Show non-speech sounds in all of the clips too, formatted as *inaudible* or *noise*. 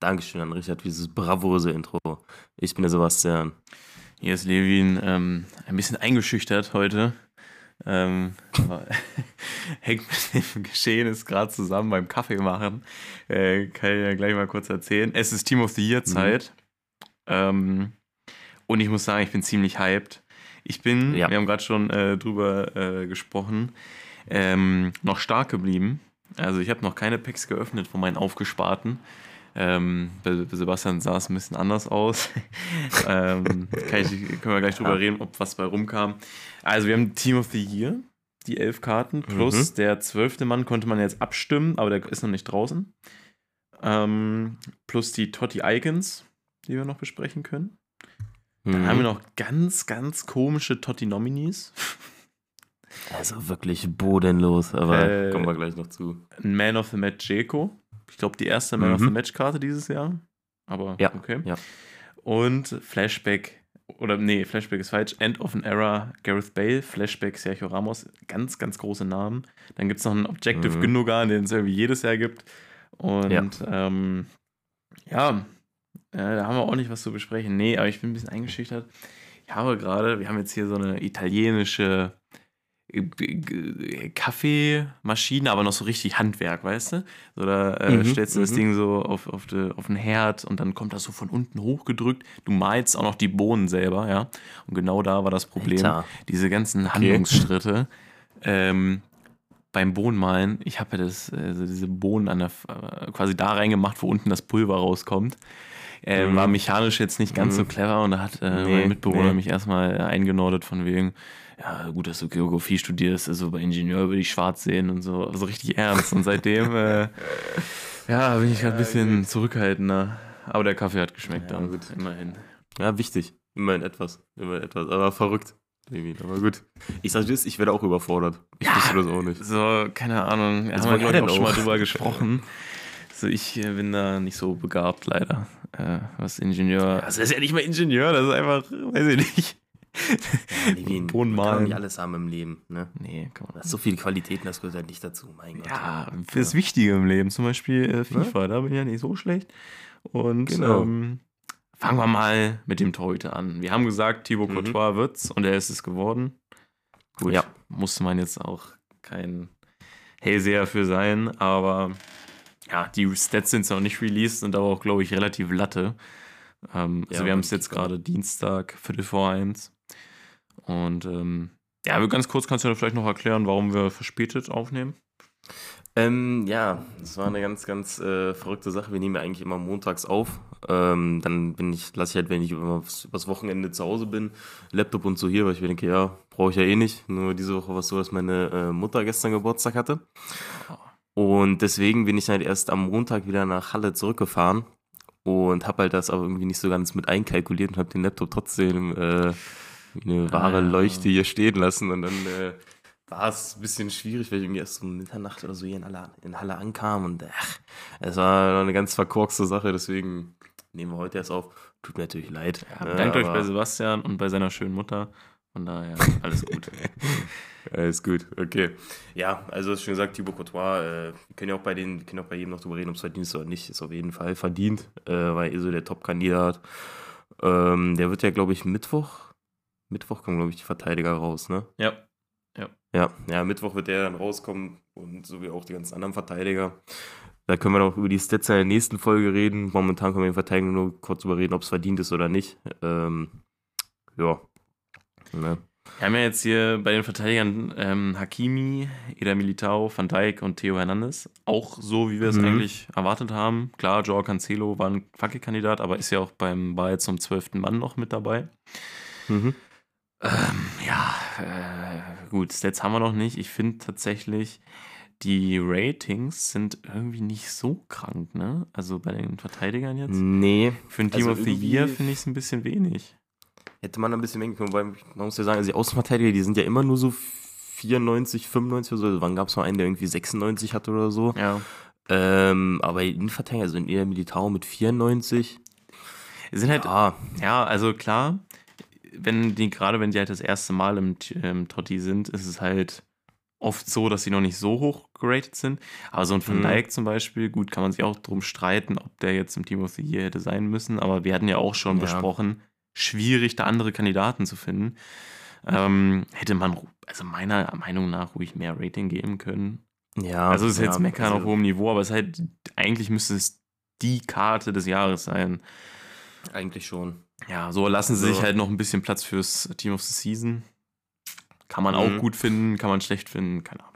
Dankeschön an Richard für dieses bravose Intro. Ich bin der Sebastian. Hier ist Levin, ähm, ein bisschen eingeschüchtert heute. Ähm, *laughs* hängt mit dem Geschehen gerade zusammen beim Kaffee machen. Äh, kann ich ja gleich mal kurz erzählen. Es ist Team of the Year Zeit. Ähm, und ich muss sagen, ich bin ziemlich hyped. Ich bin, Ja. wir haben gerade schon äh, drüber äh, gesprochen, ähm, noch stark geblieben. Also ich habe noch keine Packs geöffnet von meinen aufgesparten. Ähm, bei, Sebastian sah es ein bisschen anders aus. *laughs* ähm, ich, können wir gleich drüber Ja. reden, ob was bei rumkam. Also wir haben Team of the Year, die elf Karten, plus Mhm. der zwölfte Mann konnte man jetzt abstimmen, aber der ist noch nicht draußen. Ähm, plus die Totti Icons, die wir noch besprechen können. Dann Mhm. haben wir noch ganz, ganz komische Totti-Nominees. Also wirklich bodenlos, aber Äh, kommen wir gleich noch zu. Man of the Match Jeko. Ich glaube, die erste Man of Mhm. the Match-Karte dieses Jahr. Aber Ja, okay. ja. Und Flashback, oder nee, Flashback ist falsch. End of an Era, Gareth Bale, Flashback, Sergio Ramos. Ganz, ganz große Namen. Dann gibt es noch einen Objective Mhm. Gündogan, den es irgendwie jedes Jahr gibt. Und Ja. ähm, ja, äh, da haben wir auch nicht was zu besprechen. Nee, aber ich bin ein bisschen eingeschüchtert. Ich habe gerade, wir haben jetzt hier so eine italienische Kaffeemaschine, aber noch so richtig Handwerk, weißt du? So, da äh, Mhm, stellst du das mhm. Ding so auf, auf, de, auf den Herd und dann kommt das so von unten hochgedrückt. Du malst auch noch die Bohnen selber, ja. Und genau da war das Problem. Alter. Diese ganzen Handlungsschritte. Ähm, beim Bohnenmalen, ich habe ja das, also diese Bohnen an der, äh, quasi da reingemacht, wo unten das Pulver rauskommt. Äh, Mhm. War mechanisch jetzt nicht ganz so Mhm. clever und da hat äh, Nee, mein Mitbewohner nee. mich erstmal eingenordet von wegen, ja, gut, dass du Geografie studierst, also bei Ingenieur würde ich schwarz sehen und so, also richtig ernst. Und seitdem, äh, *laughs* ja, bin ich gerade ein bisschen zurückhaltender. Aber der Kaffee hat geschmeckt Ja, dann, gut. immerhin. Ja, wichtig. Immerhin etwas. Immerhin etwas. Aber verrückt. Aber gut. Ich sag dir, ich werde auch überfordert. Ich Ja. wusste das auch nicht. So, keine Ahnung, wir Was haben war ja glaub ich, denn auch schon mal drüber gesprochen. So, ich äh, bin da nicht so begabt, leider. Äh, was Ingenieur. Also, das ist ja nicht mal Ingenieur, das ist einfach, weiß ich nicht. Ja, Levin, *laughs* Boden man kann malen. nicht alles haben im Leben. Ne? Nee, komm. Das ist so viele Qualitäten, das gehört halt nicht dazu. Mein Gott. Ja, fürs Wichtige im Leben, zum Beispiel äh, FIFA, da bin ich ja nicht so schlecht. Und Genau. ähm, fangen wir mal mit dem Torhüter an. Wir haben gesagt, Thibaut Mhm. Courtois wird's und er ist es geworden. Gut, Ja. musste man jetzt auch kein Hellseher für sein, aber ja, die Stats sind noch nicht released und aber auch, glaube ich, relativ latte. Ähm, also Ja, wir haben es jetzt gerade Dienstag, Viertel vor eins. Und ähm, ja, ganz kurz kannst du vielleicht noch erklären, warum wir verspätet aufnehmen. Ähm, ja, das war eine ganz, ganz äh, verrückte Sache. Wir nehmen ja eigentlich immer montags auf. Ähm, dann bin ich, lasse ich halt, wenn ich über das Wochenende zu Hause bin, Laptop und so hier, weil ich mir denke, ja, brauche ich ja eh nicht. Nur diese Woche war es so, dass meine äh, Mutter gestern Geburtstag hatte. Und deswegen bin ich halt erst am Montag wieder nach Halle zurückgefahren und habe halt das aber irgendwie nicht so ganz mit einkalkuliert und habe den Laptop trotzdem äh, wie eine wahre Ah. Leuchte hier stehen lassen. Und dann äh, war es ein bisschen schwierig, weil ich irgendwie erst um Mitternacht oder so hier in Halle, in Halle ankam. Und ach, es war eine ganz verkorkste Sache, deswegen nehmen wir heute erst auf. Tut mir natürlich leid. Ja, ne, bedankt euch bei Sebastian und bei seiner schönen Mutter. Von daher, alles gut. *laughs* Alles gut, okay. Ja, also hast schon gesagt, Thibaut Courtois, äh, wir können ja auch bei den, können auch bei jedem noch drüber reden, ob es verdient ist oder nicht, ist auf jeden Fall verdient, äh, weil er so der Top-Kandidat. Ähm, der wird ja, glaube ich, Mittwoch, Mittwoch kommen, glaube ich, die Verteidiger raus, ne? ja. Ja, ja, Mittwoch wird der dann rauskommen und so wie auch die ganzen anderen Verteidiger. Da können wir noch über die Stats in der nächsten Folge reden. Momentan können wir den Verteidiger nur kurz über reden, ob es verdient ist oder nicht. Ähm, ja. Ne? Wir haben ja jetzt hier bei den Verteidigern ähm, Hakimi, Eder Militao, Van Dijk und Theo Hernandez. Auch so, wie wir es Mhm. eigentlich erwartet haben. Klar, Joao Cancelo war ein Fackelkandidat, aber ist ja auch beim Ball zum zwölften Mann noch mit dabei. Mhm. Ähm, ja, äh, gut, Stats haben wir noch nicht. Ich finde tatsächlich, die Ratings sind irgendwie nicht so krank, ne? Also bei den Verteidigern jetzt. Nee, Für ein Team also of the Year finde ich es ein bisschen wenig. hätte man ein bisschen mehr können, weil man muss ja sagen, also die Außenverteidiger, die sind ja immer nur so 94, 95 oder so. Also wann gab es mal einen, der irgendwie 96 hatte oder so? Ja. Ähm, aber die Innenverteidiger sind eher Militao mit 94. Sind halt, ja, ja also klar, wenn die, gerade wenn die halt das erste Mal im, im Totti sind, ist es halt oft so, dass sie noch nicht so hoch geratet sind. Aber so ein Van Mhm. Dijk zum Beispiel, gut, kann man sich auch drum streiten, ob der jetzt im Team of the Year hätte sein müssen. Aber wir hatten ja auch schon Ja. besprochen, schwierig, da andere Kandidaten zu finden. Ähm, hätte man, also meiner Meinung nach, ruhig mehr Rating geben können. Ja. Also es ist ja, jetzt Meckern also- auf hohem Niveau, aber es ist halt, eigentlich müsste es die Karte des Jahres sein. Eigentlich schon. Ja, so lassen sie Also- sich halt noch ein bisschen Platz fürs Team of the Season. Kann man auch Mhm. gut finden, kann man schlecht finden, keine Ahnung.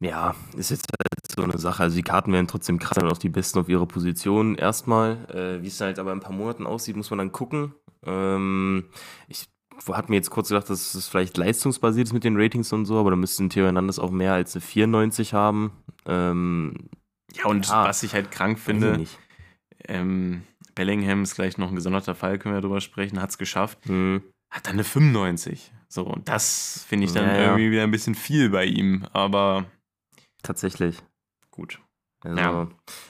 Ja, ist jetzt halt so eine Sache. Also die Karten werden trotzdem krass und auch die Besten auf ihrer Position erstmal. Äh, Wie es dann halt aber in ein paar Monaten aussieht, muss man dann gucken. Ähm, ich hatte mir jetzt kurz gedacht, dass es vielleicht leistungsbasiert ist mit den Ratings und so, aber da müssten Theo Hernandez auch mehr als eine 94 haben. Ähm, Ja, und Ja. was ich halt krank finde, ähm, Bellingham ist gleich noch ein gesonderter Fall, können wir drüber sprechen, hat es geschafft, Hm. hat dann eine 95. So, und das finde ich dann ja. irgendwie wieder ein bisschen viel bei ihm, aber Tatsächlich. gut. Also, Ja.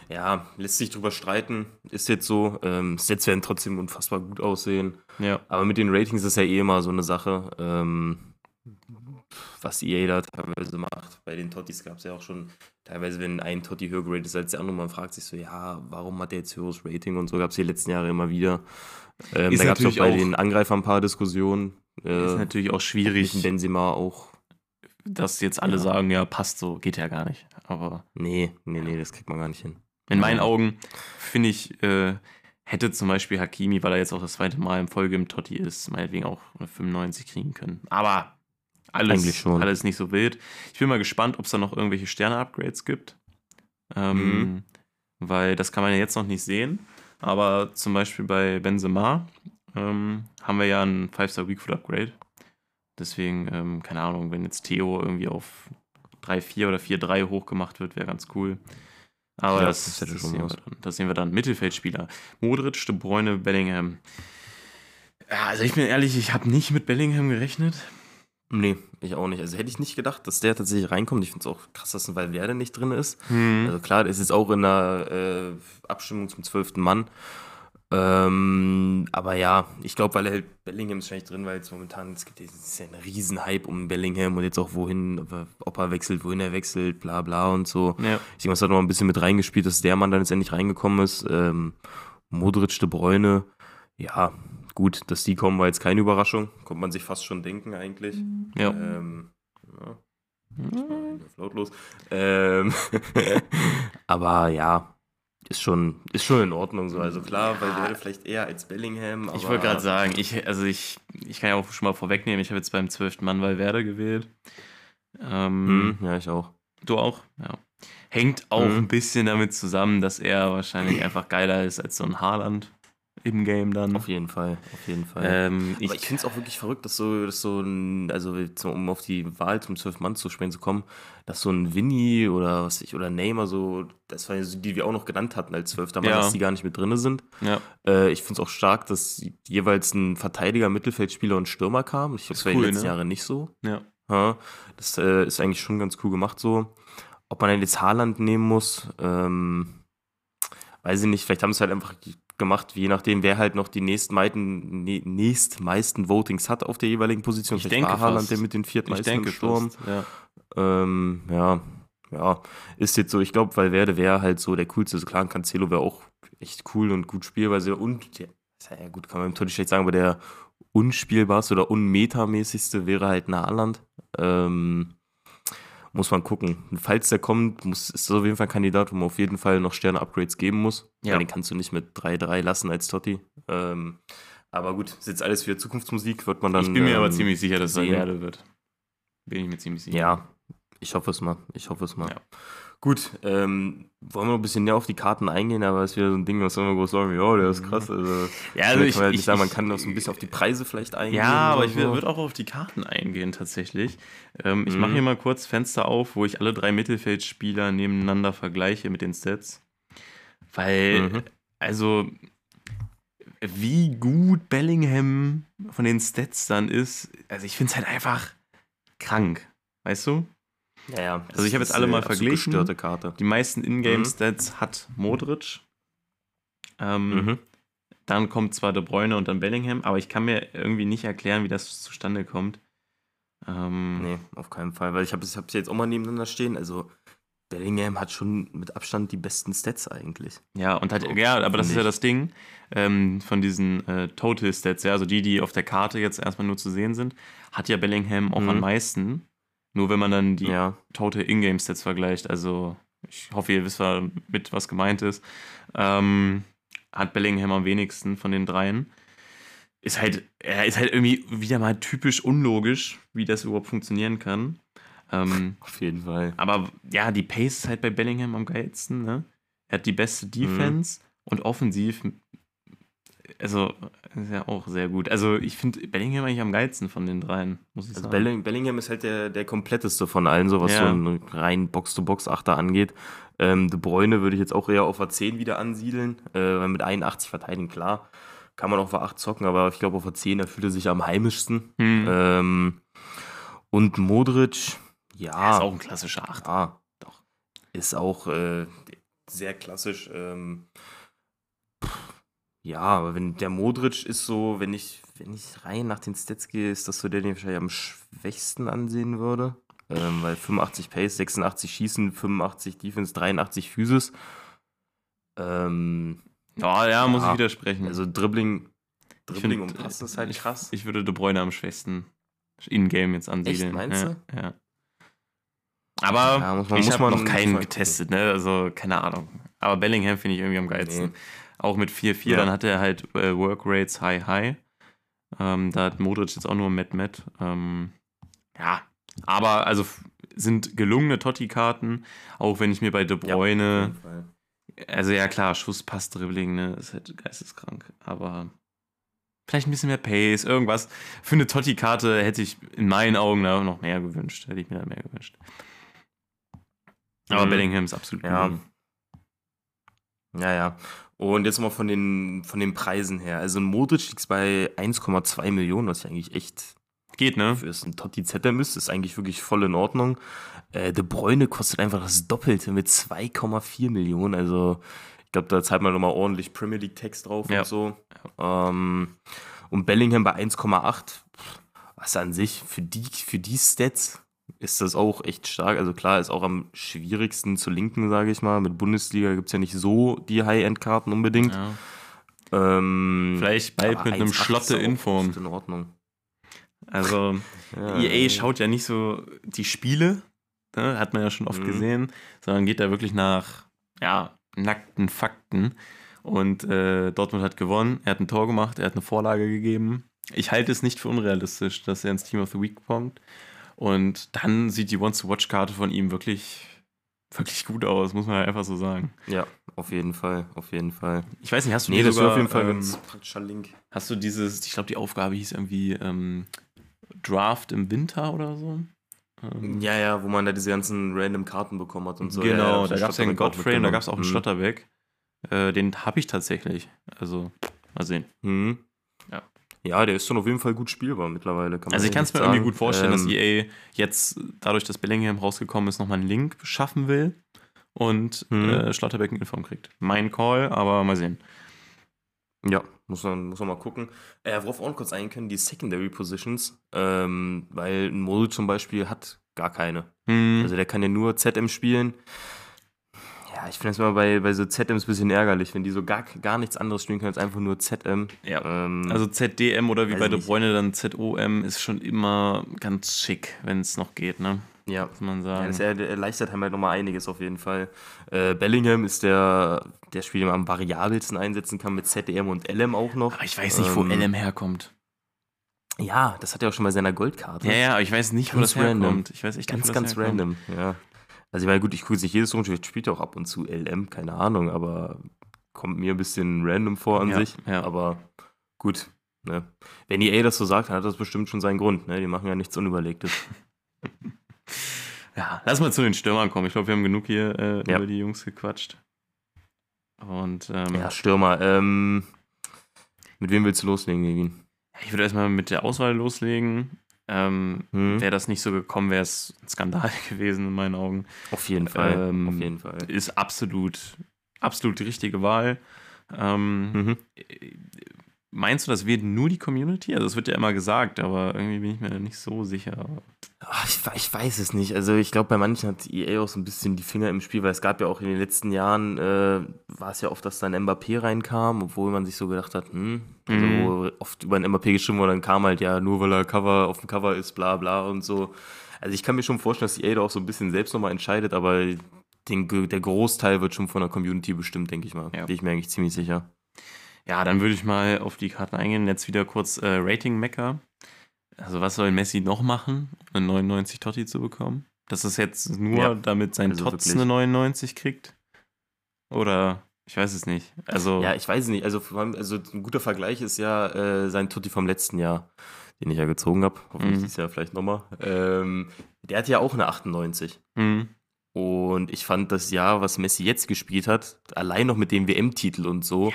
ja. lässt sich drüber streiten. Ist jetzt so. Ähm, Sets werden trotzdem unfassbar gut aussehen. Ja. Aber mit den Ratings ist ja eh immer so eine Sache, ähm, was EA da teilweise macht. Bei den Tottis gab es ja auch schon teilweise, wenn ein Totti höher geratet ist als der andere, man fragt sich so, ja, warum hat der jetzt höheres Rating und so gab es die letzten Jahre immer wieder. Ähm, da gab es auch bei auch- den Angreifern ein paar Diskussionen. Äh, Ist natürlich auch mit schwierig, dem Benzema auch. dass jetzt alle Ja. sagen, ja, passt so, geht ja gar nicht. Aber Nee, nee, nee, das kriegt man gar nicht hin. In meinen. Augen finde ich, äh, hätte zum Beispiel Hakimi, weil er jetzt auch das zweite Mal in Folge im Totti ist, meinetwegen auch eine 95 kriegen können. Aber alles, Eigentlich schon. alles nicht so wild. Ich bin mal gespannt, ob es da noch irgendwelche Sterne-Upgrades gibt. Ähm, Mhm. Weil das kann man ja jetzt noch nicht sehen. Aber zum Beispiel bei Benzema ähm, haben wir ja ein 5-Star-Weakfoot-Upgrade. Deswegen, ähm, keine Ahnung, wenn jetzt Theo irgendwie auf 3-4 oder 4-3 hochgemacht wird, wäre ganz cool. Aber Ja, das, das das, sehen dann. das sehen wir dann. Mittelfeldspieler. Modric, De Bruyne, Bellingham. Ja, also ich bin ehrlich, ich habe nicht mit Bellingham gerechnet. Nee, ich auch nicht. Also hätte ich nicht gedacht, dass der tatsächlich reinkommt. Ich finde es auch krass, dass ein Valverde nicht drin ist. Hm. Also klar, es ist auch in der äh, Abstimmung zum zwölften Mann. Ähm, aber ja, ich glaube, weil er halt Bellingham ist wahrscheinlich drin, weil jetzt momentan, es gibt es ist ja ein Riesenhype um Bellingham und jetzt auch wohin, ob er, ob er wechselt, wohin er wechselt, bla bla und so. ja. Ich denke, es hat noch ein bisschen mit reingespielt, dass der Mann dann jetzt endlich reingekommen ist. Ähm, Modric, De Bruyne, ja, gut, dass die kommen, war jetzt keine Überraschung. Konnte man sich fast schon denken eigentlich. ja. Ähm, ja, auf lautlos. Ähm, *laughs* aber ja, ist schon, ist schon in Ordnung so. Also klar, weil wäre vielleicht eher als Bellingham. Ich wollte gerade sagen, ich, also ich, ich kann ja auch schon mal vorwegnehmen, ich habe jetzt beim 12. Mann Valverde gewählt. Ähm, Hm, ja, ich auch. Du auch? Ja. Hängt auch Mhm. ein bisschen damit zusammen, dass er wahrscheinlich einfach geiler ist als so ein Haaland im Game dann. Auf jeden Fall, auf jeden Fall. Ähm, Aber ich finde es auch wirklich verrückt, dass so, dass so ein, also um auf die Wahl zum 12 Mann zu sprechen zu kommen, dass so ein Winnie oder was ich, oder Neymar so, das waren ja so die, die wir auch noch genannt hatten als 12. Mann, Ja. dass die gar nicht mit drin sind. ja, Äh, ich finde es auch stark, dass jeweils ein Verteidiger, Mittelfeldspieler und Stürmer kam. Ich glaube, das war cool, die letzten ne? Jahre nicht so. ja. Ja, das äh, ist eigentlich schon ganz cool gemacht so. Ob man dann jetzt Haaland nehmen muss, ähm, weiß ich nicht. Vielleicht haben es halt einfach gemacht, je nachdem, wer halt noch die nächstmeisten, ne, nächstmeisten Votings hat auf der jeweiligen Position. Ich Vielleicht denke war Haaland der mit den viertmeisten im Sturm. fast, ja. Ähm, ja, ja, ist jetzt so, ich glaube, Valverde wäre halt so der coolste. Also klar, Cancelo wäre auch echt cool und gut spielweise und der, ja gut, kann man natürlich schlecht sagen, aber der unspielbarste oder unmetamäßigste wäre halt ein Haaland. Ähm, muss man gucken. Falls der kommt, muss, ist das auf jeden Fall ein Kandidat, wo man auf jeden Fall noch Sterne-Upgrades geben muss. Ja. Weil den kannst du nicht mit 3-3 lassen als Totti. Ähm, aber gut, ist jetzt alles wieder Zukunftsmusik, wird man dann. Ich bin mir aber ähm, ziemlich sicher, dass es sehen. Valverde wird. Bin ich mir ziemlich sicher. Ja, ich hoffe es mal. Ich hoffe es mal. Ja. Gut, ähm, wollen wir noch ein bisschen näher auf die Karten eingehen, aber es ist wieder so ein Ding, was immer groß sagen, ja, der ist krass. Also, Ja, also also ich, kann man halt ich, sagen, man kann noch so ein bisschen auf die Preise vielleicht eingehen. Ja, aber ich so. würde auch auf die Karten eingehen tatsächlich. Ähm, ich Mhm. mache hier mal kurz Fenster auf, wo ich alle drei Mittelfeldspieler nebeneinander vergleiche mit den Stats. Weil, Mhm. also, wie gut Bellingham von den Stats dann ist, also ich finde es halt einfach krank. Weißt du? Ja, ja. Also ich habe jetzt alle mal verglichen. Die meisten Ingame-Stats hat Modric. Ähm, Mhm. Dann kommt zwar De Bruyne und dann Bellingham, aber ich kann mir irgendwie nicht erklären, wie das zustande kommt. Ähm, Nee, auf keinen Fall, weil ich habe es jetzt auch mal nebeneinander stehen. Also Bellingham hat schon mit Abstand die besten Stats eigentlich. Ja, und hat, ja, aber das ist ja das Ding ähm, von diesen äh, Total Stats, ja, also die, die auf der Karte jetzt erstmal nur zu sehen sind, hat ja Bellingham auch Mhm. am meisten. Nur wenn man dann die Ja. Total Ingame Stats vergleicht, also ich hoffe, ihr wisst mit, was gemeint ist, ähm, hat Bellingham am wenigsten von den dreien. Ist halt, er ist halt irgendwie wieder mal typisch unlogisch, wie das überhaupt funktionieren kann. Ähm, Auf jeden Fall. aber ja, die Pace ist halt bei Bellingham am geilsten. Ne? Er hat die beste Mhm. Defense und offensiv, also ist ja auch sehr gut. Also ich finde Bellingham eigentlich am geilsten von den dreien, muss ich Also sagen. Belling, Bellingham ist halt der, der kompletteste von allen, so was Ja. so einen rein Box-to-Box-Achter angeht. Ähm, De Bruyne würde ich jetzt auch eher auf A10 wieder ansiedeln, äh, weil mit 81 verteidigen, klar, kann man auch auf A8 zocken, aber ich glaube auf A10, da fühlt er sich am heimischsten. Hm. Ähm, und Modric, ja. ist auch ein klassischer Achter. Ja, doch. Ist auch äh, sehr klassisch. Ähm, pff, ja, aber wenn der Modric ist so, wenn ich, wenn ich rein nach den Stats gehe, ist das so der, den ich wahrscheinlich am schwächsten ansehen würde. Ähm, weil 85 Pace, 86 Schießen, 85 Defense, 83 Physis. Ähm, Ja, ja, muss Ja. ich widersprechen. also Dribbling, Dribbling find, und Passen ist halt ich, krass. Ich würde De Bruyne am schwächsten in-game jetzt ansiedeln. meinst ja, du? Ja. Aber Ja, man- ich habe noch keinen getestet, ne? Also keine Ahnung. Aber Bellingham finde ich irgendwie am geilsten. Nee. Auch mit 4-4, Ja. dann hat er halt äh, Work Rates High High. Ähm, da hat Modric jetzt auch nur Met. Ähm, ja, aber also sind gelungene Totti-Karten, auch wenn ich mir bei De Ja, auf Bruyne, jeden Fall. also ja klar, Schuss, Pass, Dribbling, ne, ist halt geisteskrank, aber vielleicht ein bisschen mehr Pace, irgendwas. Für eine Totti-Karte hätte ich in meinen Augen da noch mehr gewünscht, hätte ich mir da mehr gewünscht. Aber Mhm. Bellingham ist absolut Ja. gelungen. Ja, ja. Und jetzt mal von den, von den Preisen her. Also ein Modric liegt bei 1,2 Millionen, was ja eigentlich echt Geht, ne? für ein Totti ZM ist. Ist eigentlich wirklich voll in Ordnung. Äh, De Bruyne kostet einfach das Doppelte mit 2,4 Millionen. Also ich glaube, da zahlt man nochmal ordentlich Premier League Text drauf Ja. und so. Ähm, und Bellingham bei 1,8. Was an sich für die, für die Stats ist das auch echt stark. Also klar, ist auch am schwierigsten zu linken, sage ich mal. Mit Bundesliga gibt es ja nicht so die High-End-Karten unbedingt. Ja. Ähm, Vielleicht bald mit einem 1,8 Schlotte ist in Form. echt In Ordnung. Also, *laughs* Ja, EA schaut ja nicht so die Spiele, ne, hat man ja schon oft Mhm. gesehen, sondern geht da wirklich nach ja, nackten Fakten. Und äh, Dortmund hat gewonnen, er hat ein Tor gemacht, er hat eine Vorlage gegeben. Ich halte es nicht für unrealistisch, dass er ins Team of the Week kommt. Und dann sieht die Once-to-Watch-Karte von ihm wirklich, wirklich gut aus, muss man ja einfach so sagen. Ja, auf jeden Fall, auf jeden Fall. Ich weiß nicht, hast du Nee, das sogar, auf jeden Fall ähm, praktischer Link. Hast du dieses, ich glaube, die Aufgabe hieß irgendwie ähm, Draft im Winter oder so? Ähm, Ja, ja, wo man da diese ganzen random Karten bekommen hat und so. genau, ja, da gab es ja einen Godframe, da gab es auch einen Mhm. Schlotterbeck. Äh, den habe ich tatsächlich. Also, mal sehen. Mhm. Ja. Der ist dann auf jeden Fall gut spielbar mittlerweile. Also, ich kann es mir nicht irgendwie sagen. gut vorstellen, dass Ähm, EA jetzt, dadurch, dass Bellingham rausgekommen ist, nochmal einen Link schaffen will und Mhm. äh, Schlotterbeck eine Inform kriegt. Mein Call, aber mal sehen. Ja, muss man, muss man mal gucken. Äh, worauf auch noch kurz eingehen können, die Secondary Positions, ähm, weil ein Model zum Beispiel hat gar keine. Hm, Also der kann ja nur ZM spielen. Ja, ich finde das immer bei, bei so ZMs ein bisschen ärgerlich, wenn die so gar, gar nichts anderes spielen können als einfach nur ZM. ja. Ähm, Also ZDM oder wie bei ich De nicht. Bruyne dann ZOM ist schon immer ganz schick, wenn es noch geht, ne? ja. Muss man Ja, sagen. das er- erleichtert halt nochmal einiges auf jeden Fall. Äh, Bellingham ist der, der Spieler, den man am variabelsten einsetzen kann mit ZDM und LM auch noch. aber ich weiß nicht, wo Ähm, LM herkommt. Ja, das hat er auch schon bei seiner Goldkarte. Ja, ja, aber ich weiß nicht, wo Ganz das herkommt. random. Ich weiß echt Ganz, nicht, wo ganz das herkommt. random, ja. Also ich meine, gut, ich gucke sich jedes Runde, vielleicht spielt auch ab und zu LM, keine Ahnung, aber kommt mir ein bisschen random vor an Ja, sich. ja. Aber gut, ne. Wenn EA das so sagt, dann hat das bestimmt schon seinen Grund, ne? Die machen ja nichts Unüberlegtes. *laughs* Ja, lass mal zu den Stürmern kommen. Ich glaube, wir haben genug hier äh, Ja. über die Jungs gequatscht. Und ähm, Ja, Stürmer, ähm, Mit wem willst du loslegen, Levin? Ich würde erstmal mit der Auswahl loslegen. Ähm, Hm? Wäre das nicht so gekommen, wäre es ein Skandal *laughs* gewesen in meinen Augen. Auf jeden Fall. Ähm, auf jeden Fall. Ist absolut, absolut die richtige Wahl. Ähm, Mhm. Meinst du, das wird nur die Community? Also es wird ja immer gesagt, aber irgendwie bin ich mir da nicht so sicher. Ach, ich, ich weiß es nicht. Also ich glaube, bei manchen hat EA auch so ein bisschen die Finger im Spiel, weil es gab ja auch in den letzten Jahren, äh, war es ja oft, dass dann Mbappé reinkam, obwohl man sich so gedacht hat, hm, also Mhm. oft über einen Mbappé geschrieben wurde, dann kam halt ja nur, weil er Cover auf dem Cover ist, bla bla und so. Also ich kann mir schon vorstellen, dass EA da auch so ein bisschen selbst nochmal entscheidet, aber den, der Großteil wird schon von der Community bestimmt, denke ich mal. Ja. Bin ich mir eigentlich ziemlich sicher. Ja, dann würde ich mal auf die Karten eingehen. Jetzt wieder kurz äh, Rating-Mecker. Also was soll Messi noch machen, um eine 99 Totti zu bekommen? Das ist jetzt nur, Ja, damit sein also Tots wirklich. eine 99 kriegt? Oder ich weiß es nicht. Also Ja, ich weiß es nicht. Also, vor allem, also ein guter Vergleich ist ja äh, sein Tutti vom letzten Jahr, den ich ja gezogen habe. Hoffentlich Mhm. dieses Jahr vielleicht nochmal. Ähm, der hat ja auch eine 98. hm, Und ich fand das Jahr, was Messi jetzt gespielt hat, allein noch mit dem WM-Titel und so,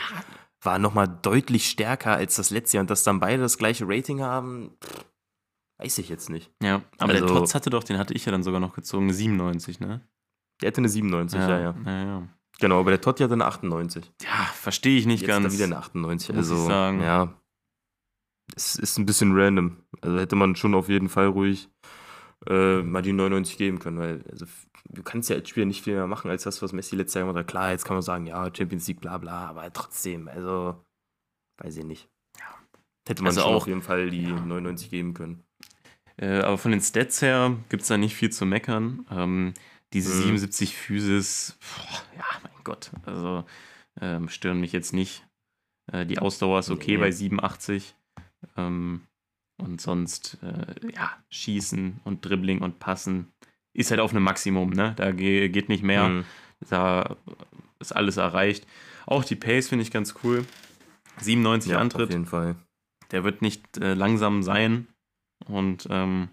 war nochmal deutlich stärker als das letzte Jahr. Und dass dann beide das gleiche Rating haben, pff, weiß ich jetzt nicht. ja. Aber der Also- Tots hatte doch, den hatte ich ja dann sogar noch gezogen, eine 97, ne? Der hatte eine 97, ja, ja. ja, ja. Genau, aber der Totti hatte eine 98. Ja, verstehe ich nicht Jetzt ganz. da wieder eine 98. muss ich also, sagen. ja. Es ist ein bisschen random. Also hätte man schon auf jeden Fall ruhig äh, mal die 99 geben können, weil also, du kannst ja als Spieler nicht viel mehr machen als das, was Messi letztes Jahr gemacht hat. Klar, jetzt kann man sagen, ja, Champions League, bla bla, aber trotzdem, also, weiß ich nicht. Hätte man Also schon auch- auf jeden Fall die ja. 99 geben können. Äh, aber von den Stats her gibt es da nicht viel zu meckern. Ähm, diese Mhm. 77 Physis, boah, ja, mein Gott, also ähm, stören mich jetzt nicht. Äh, die Ausdauer ist okay Nee. bei 87. Ähm, und sonst, äh, ja, Schießen und Dribbling und Passen ist halt auf einem Maximum, ne? Da ge geht nicht mehr. Mhm. Da ist alles erreicht. Auch die Pace finde ich ganz cool. 97 Ja, auf Antritt jeden Fall. der wird nicht äh, langsam sein und ähm,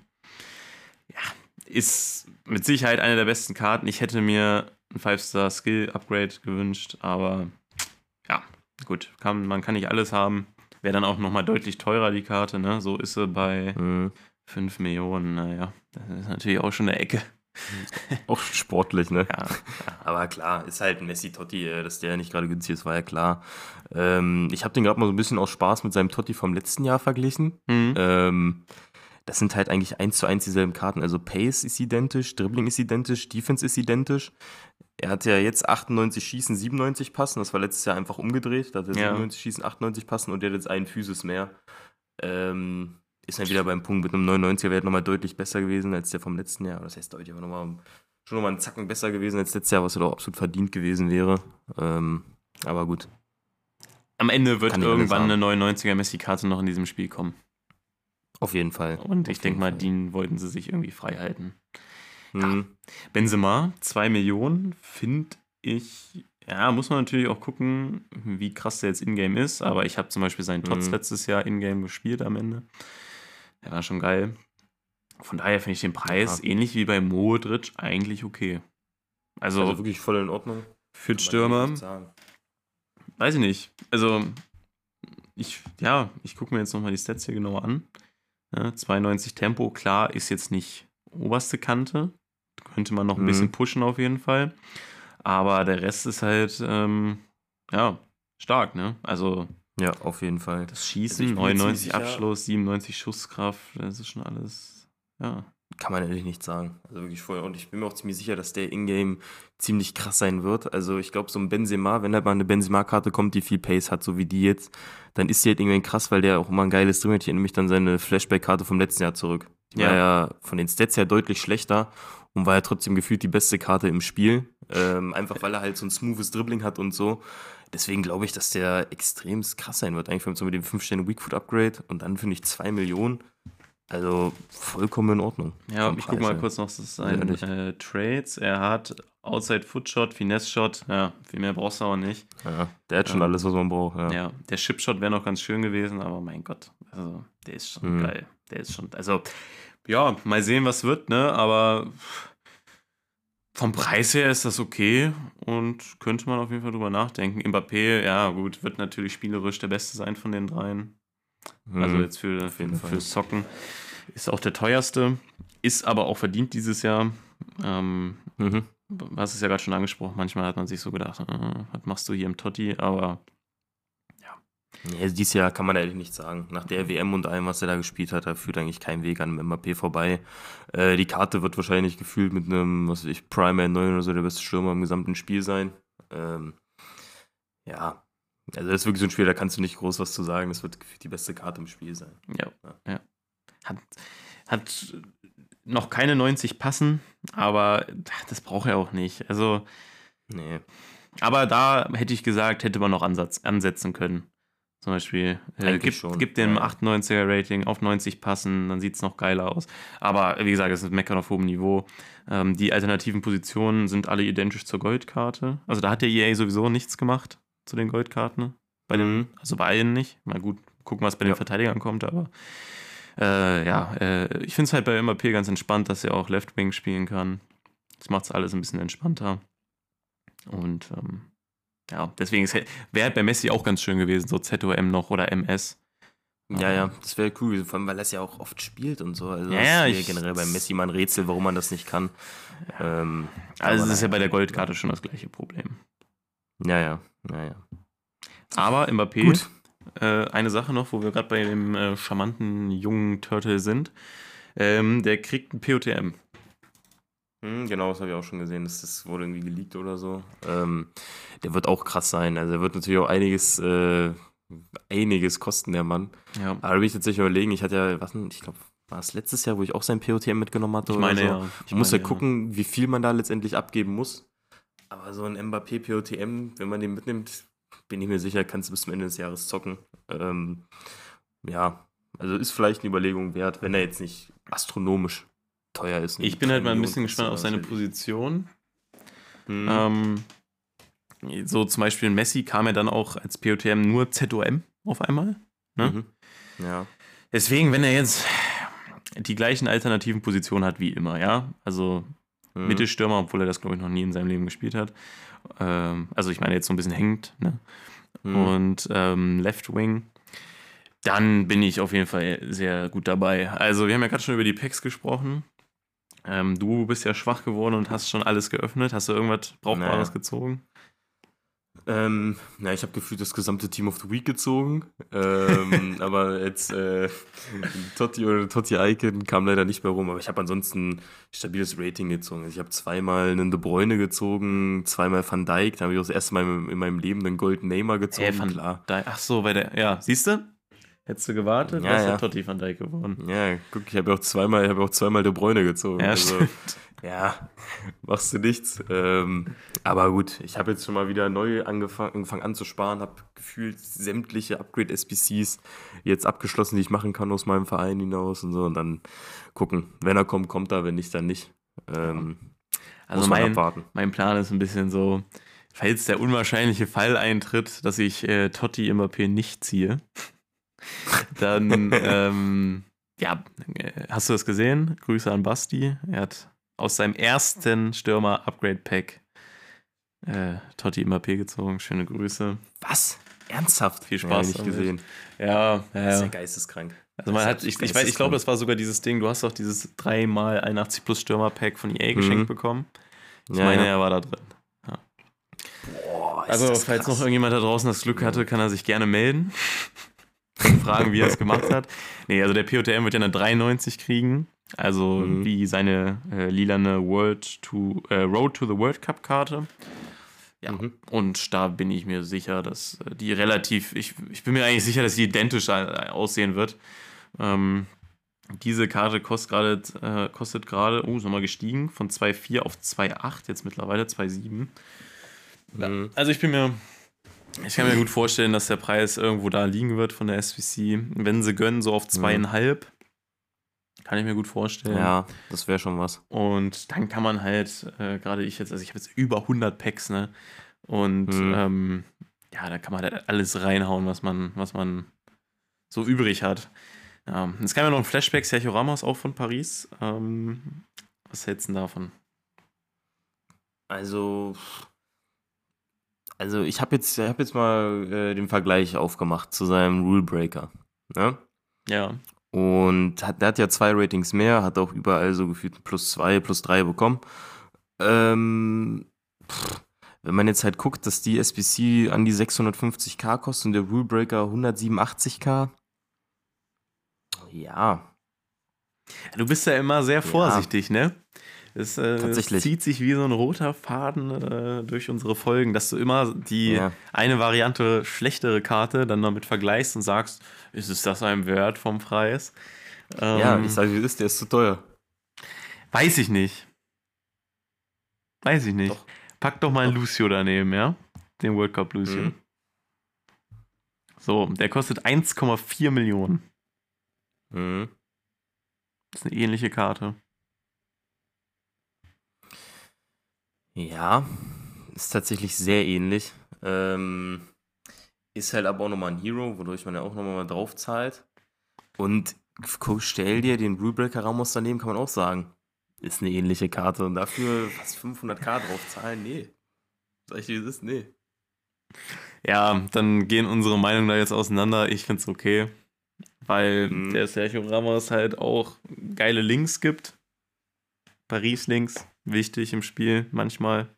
ja, ist mit Sicherheit eine der besten Karten. Ich hätte mir ein 5-Star-Skill-Upgrade gewünscht, aber ja, gut, kann, man kann nicht alles haben. Wäre dann auch nochmal deutlich teurer, die Karte, ne? So ist sie bei Mhm. 5 Millionen, naja, das ist natürlich auch schon eine Ecke. Auch sportlich, ne? Ja, Aber klar, ist halt ein Messi Totti, äh, dass der nicht gerade günstig ist, war ja klar. Ähm, ich habe den gerade mal so ein bisschen aus Spaß mit seinem Totti vom letzten Jahr verglichen. hm. Ähm, das sind halt eigentlich eins zu eins dieselben Karten. Also Pace ist identisch, Dribbling ist identisch, Defense ist identisch. Er hat ja jetzt 98 Schießen, 97 Passen. Das war letztes Jahr einfach umgedreht. Da hat er Ja. 97 Schießen, 98 Passen und der hat jetzt einen Physis mehr. Ähm, ist dann wieder beim Punkt mit einem 99er wäre nochmal deutlich besser gewesen als der vom letzten Jahr. Das heißt deutlich, aber nochmal, schon nochmal einen Zacken besser gewesen als letztes Jahr, was ja doch absolut verdient gewesen wäre. Ähm, aber gut. Am Ende wird irgendwann eine 99er Messi-Karte noch in diesem Spiel kommen. Auf jeden Fall. Und ich denke mal, den wollten sie sich irgendwie frei halten. Mhm. Benzema, 2 Millionen, finde ich. Ja, muss man natürlich auch gucken, wie krass der jetzt in-game ist. Aber ich habe zum Beispiel seinen Tots Mhm. letztes Jahr in-game gespielt am Ende. Der war schon geil. Von daher finde ich den Preis, Ja. ähnlich wie bei Modric, eigentlich okay. Also, Also wirklich voll in Ordnung. für Stürmer, weiß ich nicht. Also, ich, ja, ich gucke mir jetzt nochmal die Stats hier genauer an. Ja, 92 Tempo, klar, ist jetzt nicht oberste Kante. Könnte man noch ein Mhm. bisschen pushen auf jeden Fall. Aber der Rest ist halt, ähm, ja, stark, ne? Also, Ja, auf jeden Fall. das Also Schießen, ich bin mir 99 ziemlich sicher- Abschluss, 97 Schusskraft, das ist schon alles, ja. Kann man ehrlich nicht sagen. Also wirklich voll. Und ich bin mir auch ziemlich sicher, dass der Ingame ziemlich krass sein wird. Also ich glaube, so ein Benzema, wenn halt mal eine Benzema-Karte kommt, die viel Pace hat, so wie die jetzt, dann ist die halt irgendwann krass, weil der auch immer ein geiles drin hat. Ich erinnere mich dann seine Flashback-Karte vom letzten Jahr zurück. Die war Ja. ja von den Stats her deutlich schlechter und war ja trotzdem gefühlt die beste Karte im Spiel. Ähm, einfach weil er halt so ein smoothes Dribbling hat und so. Deswegen glaube ich, dass der extrem krass sein wird. Eigentlich so mit dem 5 Weakfoot Upgrade und dann finde ich 2 Millionen. Also vollkommen in Ordnung. Ja, ich gucke mal kurz noch das ist ein Ehrlich. äh, Trades. Er hat Outside Foot Shot, Finesse Shot, ja, viel mehr brauchst du auch nicht. Ja, der hat schon Ähm, alles, was man braucht. Ja. Ja, der Chipshot wäre noch ganz schön gewesen, aber mein Gott, also der ist schon Mhm. geil. Der ist schon, also ja, mal sehen, was wird, ne? Aber vom Preis her ist das okay und könnte man auf jeden Fall drüber nachdenken. Mbappé, ja gut, wird natürlich spielerisch der Beste sein von den dreien. Also Mhm. jetzt für, für, Fall. Socken. Ist auch der teuerste, ist aber auch verdient dieses Jahr. Ähm, Mhm. du hast es ja gerade schon angesprochen, manchmal hat man sich so gedacht, äh, was machst du hier im Totti, aber Ja, dieses Jahr kann man ehrlich nicht sagen. Nach der WM und allem, was er da gespielt hat, da führt eigentlich kein Weg an Mbappé vorbei. Äh, die Karte wird wahrscheinlich gefühlt mit einem, was weiß ich, Primer 9 oder so der beste Stürmer im gesamten Spiel sein. Ähm, ja, also das ist wirklich so ein Spiel, da kannst du nicht groß was zu sagen. Das wird die beste Karte im Spiel sein. ja, Ja. ja. Hat, hat noch keine 90 passen, aber das braucht er auch nicht. Also, Nee. aber da hätte ich gesagt, hätte man noch Ansatz, ansetzen können. Zum Beispiel, äh, gibt, gibt dem ja. 98er Rating auf 90 passen, dann sieht es noch geiler aus. Aber wie gesagt, es ist Meckern auf hohem Niveau. Ähm, die alternativen Positionen sind alle identisch zur Goldkarte. Also da hat der EA sowieso nichts gemacht zu den Goldkarten. Bei den, Mhm. also bei allen nicht. Mal gut, gucken, was bei den Ja. Verteidigern kommt, aber äh, ja, äh, ich finde es halt bei MAP ganz entspannt, dass er auch Left Wing spielen kann. Das macht es alles ein bisschen entspannter. Und ähm, ja, deswegen wäre halt bei Messi auch ganz schön gewesen, so ZOM noch oder MS. Ja, ja, das wäre cool, vor allem, weil er es ja auch oft spielt und so. Also Ja, das ja, ist ich- generell bei Messi mal ein Rätsel, warum man das nicht kann. Ähm, Also es ist ja bei der Goldkarte schon das gleiche Problem. Ja, ja, ja, ja. Aber Mbappé, Gut. äh, eine Sache noch, wo wir gerade bei dem äh, charmanten jungen Turtle sind. Ähm, der kriegt ein POTM. Hm, genau, das habe ich auch schon gesehen. Das, das wurde irgendwie geleakt oder so. Ähm, der wird auch krass sein. Also er wird natürlich auch einiges, äh, einiges kosten, der Mann. Ja. Aber da bin ich tatsächlich überlegen, ich hatte ja, was denn, ich glaube, war es letztes Jahr, wo ich auch sein POTM mitgenommen hatte Ich meine so. ja. Ich Ich muss ja meine, gucken, wie viel man da letztendlich abgeben muss. Aber so ein Mbappé POTM, wenn man den mitnimmt, bin ich mir sicher, kannst du bis zum Ende des Jahres zocken. Ähm, ja, also ist vielleicht eine Überlegung wert, wenn er jetzt nicht astronomisch teuer ist. Ich bin halt mal ein bisschen gespannt auf seine. Position. Hm. Ähm, so zum Beispiel in Messi kam er dann auch als POTM nur ZOM auf einmal. ne? Mhm. Ja. Deswegen, wenn er jetzt die gleichen alternativen Positionen hat wie immer, ja, also Mhm. Mittelstürmer, obwohl er das, glaube ich, noch nie in seinem Leben gespielt hat. Ähm, also ich meine jetzt so ein bisschen hängt, ne? Mhm. Und ähm, Left Wing. Dann bin ich auf jeden Fall sehr gut dabei. Also wir haben ja gerade schon über die Packs gesprochen. Ähm, du bist ja schwach geworden und hast schon alles geöffnet. Hast du irgendwas Brauchbares Naja. gezogen? Ähm, na, ich habe gefühlt das gesamte Team of the Week gezogen. Ähm, *laughs* aber jetzt äh, Totti oder Totti Icon kam leider nicht mehr rum. Aber ich habe ansonsten stabiles Rating gezogen. Also ich habe zweimal einen De Bruyne gezogen, zweimal Van Dijk. Da habe ich auch das erste Mal in meinem Leben einen Golden Neymar gezogen. Äh, Van klar. Dijk. Ach so, bei der. Ja, siehst du? Hättest du gewartet, Ja, wärst ja. Totti van Dijk geworden. Ja, guck, ich habe auch zweimal, ich habe auch zweimal De Bruyne gezogen. Ja, also, stimmt. Ja, machst du nichts. Ähm, aber gut, ich habe jetzt schon mal wieder neu angefangen, angefangen anzusparen, habe gefühlt sämtliche Upgrade-SBCs jetzt abgeschlossen, die ich machen kann aus meinem Verein hinaus und so. Und dann gucken, wenn er kommt, kommt er, wenn nicht, dann nicht. Ähm, Also mein, mein Plan ist ein bisschen so, falls der unwahrscheinliche Fall eintritt, dass ich äh, Totti Mbappé nicht ziehe, *laughs* dann, *laughs* ähm, ja, äh, hast du das gesehen? Grüße an Basti. Er hat aus seinem ersten Stürmer-Upgrade-Pack äh, Totti Mbappé gezogen. Schöne Grüße. Was? Ernsthaft? Viel Ja, Spaß nicht damit. gesehen. Ja, Das ist ja ja. geisteskrank. Also man hat, ich, ich, weiß, ich glaube, das war sogar dieses Ding, du hast doch dieses 3x81 plus Stürmer-Pack von EA Mhm. geschenkt bekommen. Ich Ja, meine, ja. er war da drin. Boah, ist Also, falls noch irgendjemand da draußen das Glück hatte, kann er sich gerne melden. Und *laughs* fragen, wie er es gemacht hat. Nee, also der POTM wird ja eine 93 kriegen. Also Mhm. wie seine äh, lilane World to, äh, Road to the World Cup Karte. Ja. Mhm. Und da bin ich mir sicher, dass äh, die relativ, ich, ich bin mir eigentlich sicher, dass die identisch äh, aussehen wird. Ähm, diese Karte kostet gerade, äh, kostet gerade, oh, ist nochmal gestiegen, von 2,4 auf 2,8, jetzt mittlerweile 2,7. Mhm. Also ich bin mir, ich kann mir gut vorstellen, dass der Preis irgendwo da liegen wird von der SVC. Wenn sie gönnen, so auf zweieinhalb. Kann ich mir gut vorstellen. Ja, das wäre schon was. Und dann kann man halt, äh, gerade ich jetzt, also ich habe jetzt über 100 Packs, ne? Und Mhm. ähm, ja, da kann man halt alles reinhauen, was man, was man so übrig hat. Ja, es kam ja noch ein Flashback, Sergio Ramos auch von Paris. Ähm, was hältst du denn davon? Also, also ich habe jetzt, hab jetzt mal äh, den Vergleich aufgemacht zu seinem Rule Breaker. Ne? Ja. Und hat, der hat ja zwei Ratings mehr, hat auch überall so gefühlt plus zwei, plus drei bekommen. Ähm, pff, wenn man jetzt halt guckt, dass die SBC an die 650k kostet und der Rule Breaker 187k. Ja. Du bist ja immer sehr vorsichtig, ja. ne? Es, äh, zieht sich wie so ein roter Faden äh, durch unsere Folgen, dass du immer die Ja. eine Variante schlechtere Karte dann damit vergleichst und sagst, ist es das einem wert vom Preis? Ähm, Ja, ich sage, wie ist, der ist zu teuer. Weiß ich nicht. Weiß ich nicht. Doch. Pack doch mal einen Lucio daneben, ja? Den World Cup Lucio. Mhm. So, der kostet 1,4 Millionen. Mhm. Das ist eine ähnliche Karte. Ja, ist tatsächlich sehr ähnlich. Ähm, ist halt aber auch nochmal ein Hero, wodurch man ja auch nochmal drauf zahlt. Und stell dir den Rulebreaker Ramos daneben, kann man auch sagen. Ist eine ähnliche Karte. Und dafür fast 500k drauf zahlen? Nee. Sag ich dir, das ist? Nee. Ja, dann gehen unsere Meinungen da jetzt auseinander. Ich find's okay. Weil Mhm. der Sergio Ramos halt auch geile Links gibt. Paris-Links, wichtig im Spiel manchmal.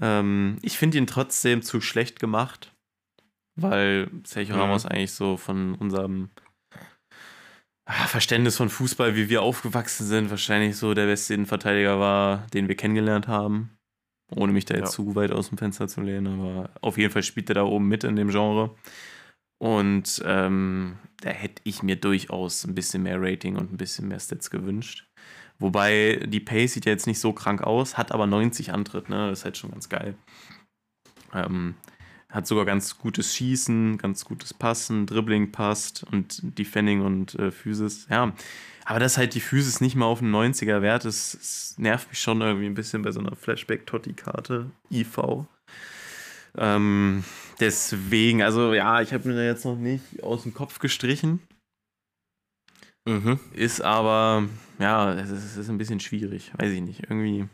Ähm, ich finde ihn trotzdem zu schlecht gemacht, weil Sergio Mhm. Ramos eigentlich so von unserem ah, Verständnis von Fußball, wie wir aufgewachsen sind, wahrscheinlich so der beste Innenverteidiger war, den wir kennengelernt haben. Ohne mich da jetzt Ja. zu weit aus dem Fenster zu lehnen, aber auf jeden Fall spielt er da oben mit in dem Genre. Und ähm, da hätte ich mir durchaus ein bisschen mehr Rating und ein bisschen mehr Stats gewünscht. Wobei die Pace sieht ja jetzt nicht so krank aus, hat aber 90 Antritt, ne? Das ist halt schon ganz geil. Ähm, hat sogar ganz gutes Schießen, ganz gutes Passen, Dribbling passt und Defending und äh, Physis. Ja, aber dass halt die Physis nicht mal auf einen 90er Wert ist, nervt mich schon irgendwie ein bisschen bei so einer Flashback-Totti-Karte IV. Ähm, deswegen, also ja, ich habe mir da jetzt noch nicht aus dem Kopf gestrichen. Mhm. Ist aber, ja, es ist, es ist ein bisschen schwierig. Weiß ich nicht. Irgendwie.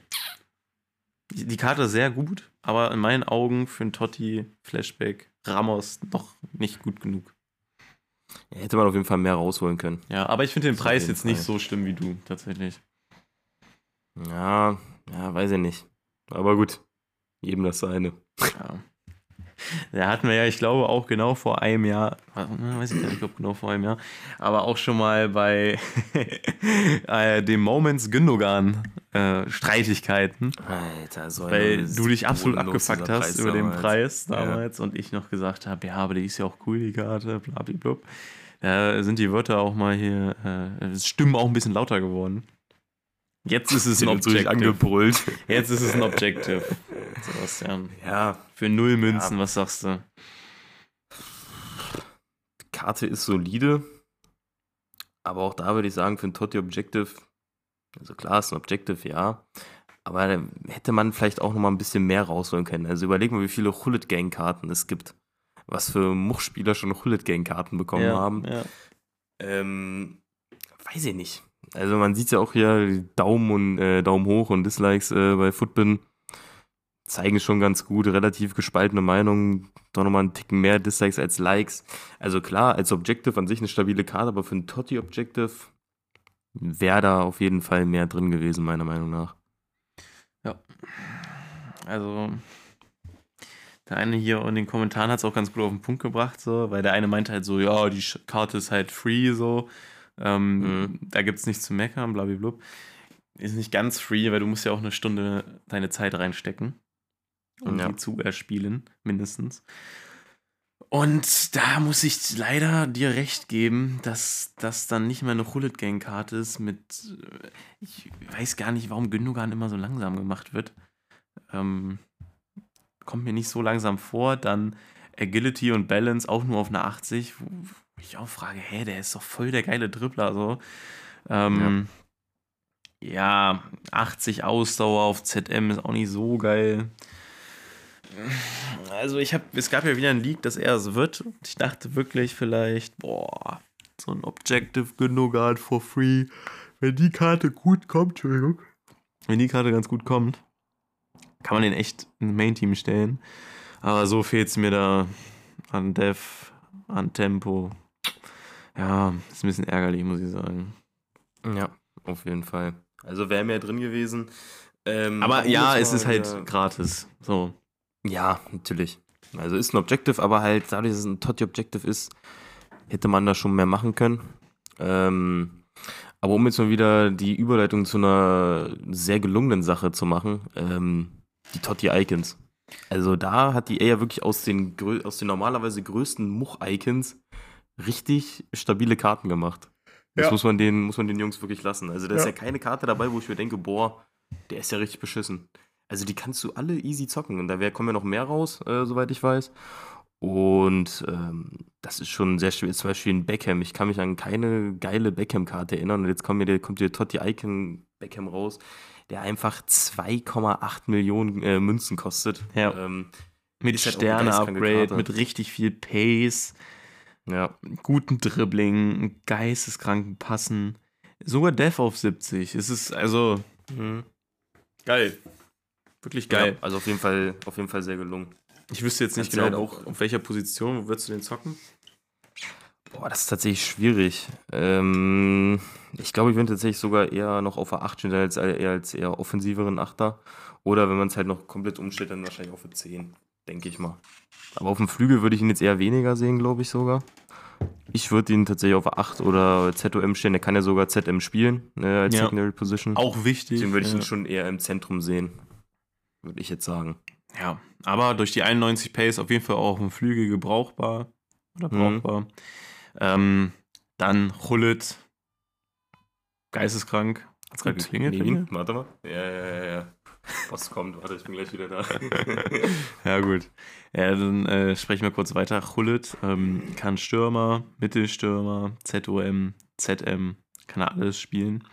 Die Karte ist sehr gut, aber in meinen Augen für einen Totti, Flashback, Ramos noch nicht gut genug. Hätte man auf jeden Fall mehr rausholen können. Ja, aber ich finde den Preis jetzt nicht Fall. so schlimm wie du, tatsächlich. Ja, ja, weiß ich nicht. Aber gut. Jedem das seine. Ja. *laughs* Da hatten wir ja, ich glaube, auch genau vor einem Jahr, weiß ich gar nicht, ob genau vor einem Jahr, aber auch schon mal bei *laughs* äh, dem Moments Gündogan äh, Streitigkeiten. Alter, so weil du dich absolut abgefuckt hast über den damals. Preis Ja. damals und ich noch gesagt habe, ja, aber die ist ja auch cool, die Karte, blablablub. Da sind die Wörter auch mal hier, äh, es Stimmen auch ein bisschen lauter geworden. Jetzt ist es ein Objective. angebrüllt. Jetzt ist es ein Objective. Sebastian. Ja, Für null Münzen, was sagst du? Karte ist solide. Aber auch da würde ich sagen, für ein Totti Objective, also klar, ist ein Objective, ja. Aber da hätte man vielleicht auch noch mal ein bisschen mehr rausholen können. Also überleg mal, wie viele Hullet Gang Karten es gibt. Was für Muchspieler schon Hullet Gang Karten bekommen ja, haben. Ja. Ähm, weiß ich nicht. Also man sieht ja auch hier Daumen und äh, Daumen hoch und Dislikes äh, bei Footbin zeigen schon ganz gut, relativ gespaltene Meinungen, doch nochmal einen Ticken mehr Dislikes als Likes. Also klar, als Objective an sich eine stabile Karte, aber für ein Totti Objective wäre da auf jeden Fall mehr drin gewesen, meiner Meinung nach. Also, der eine hier in den Kommentaren hat es auch ganz gut auf den Punkt gebracht, so, weil der eine meinte halt so, ja, die Karte ist halt free, so. Ähm, Mhm. Da gibt es nichts zu meckern, blablabla. Ist nicht ganz free, weil du musst ja auch eine Stunde deine Zeit reinstecken, um Ja. die zu erspielen, mindestens. Und da muss ich leider dir recht geben, dass das dann nicht mehr eine Hullet Gang Karte ist mit, äh, ich weiß gar nicht, warum Gündogan immer so langsam gemacht wird. Ähm, kommt mir nicht so langsam vor. Dann Agility und Balance auch nur auf eine 80, wo wo ich auch frage, hä, der ist doch voll der geile Dribbler, so. Ähm, ja. 80 Ausdauer auf ZM ist auch nicht so geil. Also ich habe, es gab ja wieder ein Leak, dass er es wird. Und ich dachte wirklich vielleicht, boah, so ein Objective Gündogan for free. Wenn die Karte gut kommt, Entschuldigung. Wenn die Karte ganz gut kommt, kann man den echt ins Main-Team stellen. Aber so fehlt es mir da an Dev, an Tempo. Ja, ist ein bisschen ärgerlich, muss ich sagen. Ja, auf jeden Fall. Also wäre mehr drin gewesen. Ähm, aber ja, es ist halt wieder- gratis. So. Ja, natürlich. Also ist ein Objective, aber halt dadurch, dass es ein Totti Objective ist, hätte man da schon mehr machen können. Ähm, aber um jetzt mal wieder die Überleitung zu einer sehr gelungenen Sache zu machen, ähm, die Totti Icons. Also da hat die EA ja wirklich aus den, aus den normalerweise größten Much-Icons richtig stabile Karten gemacht. Das Ja. muss, man den, muss man den Jungs wirklich lassen. Also da ist Ja. ja keine Karte dabei, wo ich mir denke, boah, der ist ja richtig beschissen. Also die kannst du alle easy zocken. Und da wär, kommen ja noch mehr raus, äh, soweit ich weiß. Und ähm, das ist schon sehr schwer. Zum Beispiel ein Beckham. Ich kann mich an keine geile Beckham-Karte erinnern. Und jetzt kommt mir der, kommt der Totti Icon Beckham raus, der einfach 2,8 Millionen äh, Münzen kostet. Ja. Ähm, Mit halt Sterne-Upgrade, mit richtig viel Pace, ja. guten Dribbling, geisteskranken Passen. Sogar Dev auf 70. Es ist also Mhm. geil. Wirklich geil. Ja, also auf jeden Fall, auf jeden Fall sehr gelungen. Ich wüsste jetzt nicht genau, halt auch- auf welcher Position, wo würdest du den zocken? Boah, das ist tatsächlich schwierig. Ähm, ich glaube, ich würde tatsächlich sogar eher noch auf der 8 stehen, als eher als eher offensiveren Achter. Oder wenn man es halt noch komplett umstellt, dann wahrscheinlich auf eine 10, denke ich mal. Aber auf dem Flügel würde ich ihn jetzt eher weniger sehen, glaube ich sogar. Ich würde ihn tatsächlich auf der 8 oder ZOM stellen. Der kann ja sogar ZM spielen, äh, als Ja. Secondary Position. Auch wichtig. Deswegen würde ich ja. ihn schon eher im Zentrum sehen. Würde ich jetzt sagen. Ja, aber durch die 91 Pace auf jeden Fall auch ein Flügel gebrauchbar. Oder Mhm. brauchbar. Ähm, dann Hullet. Geisteskrank. Hat's gerade geklingelt? dir? Warte mal. Ja, ja, ja, ja. Was kommt? Warte, ich bin gleich wieder da. *laughs* Ja, gut. Ja, dann äh, sprechen wir kurz weiter. Hullet ähm, kann Stürmer, Mittelstürmer, ZOM, ZM, kann er alles spielen.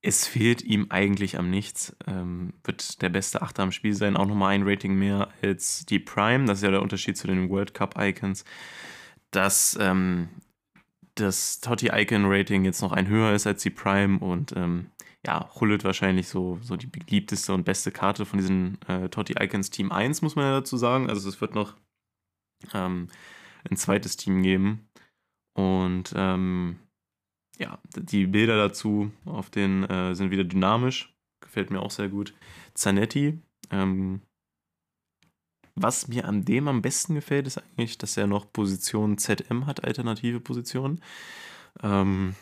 Es fehlt ihm eigentlich am nichts. Ähm, wird der beste Achter am Spiel sein. Auch nochmal ein Rating mehr als die Prime. Das ist ja der Unterschied zu den World Cup Icons. Dass ähm, das Totti-Icon-Rating jetzt noch ein höher ist als die Prime und ähm, ja, Hullet wahrscheinlich so, so die beliebteste und beste Karte von diesen äh, Totti Icons Team 1, muss man ja dazu sagen. Also es wird noch ähm, ein zweites Team geben. Und ähm, ja, die Bilder dazu auf den äh, sind wieder dynamisch. Gefällt mir auch sehr gut. Zanetti, ähm, was mir an dem am besten gefällt, ist eigentlich, dass er noch Position ZM hat, alternative Positionen. Ähm,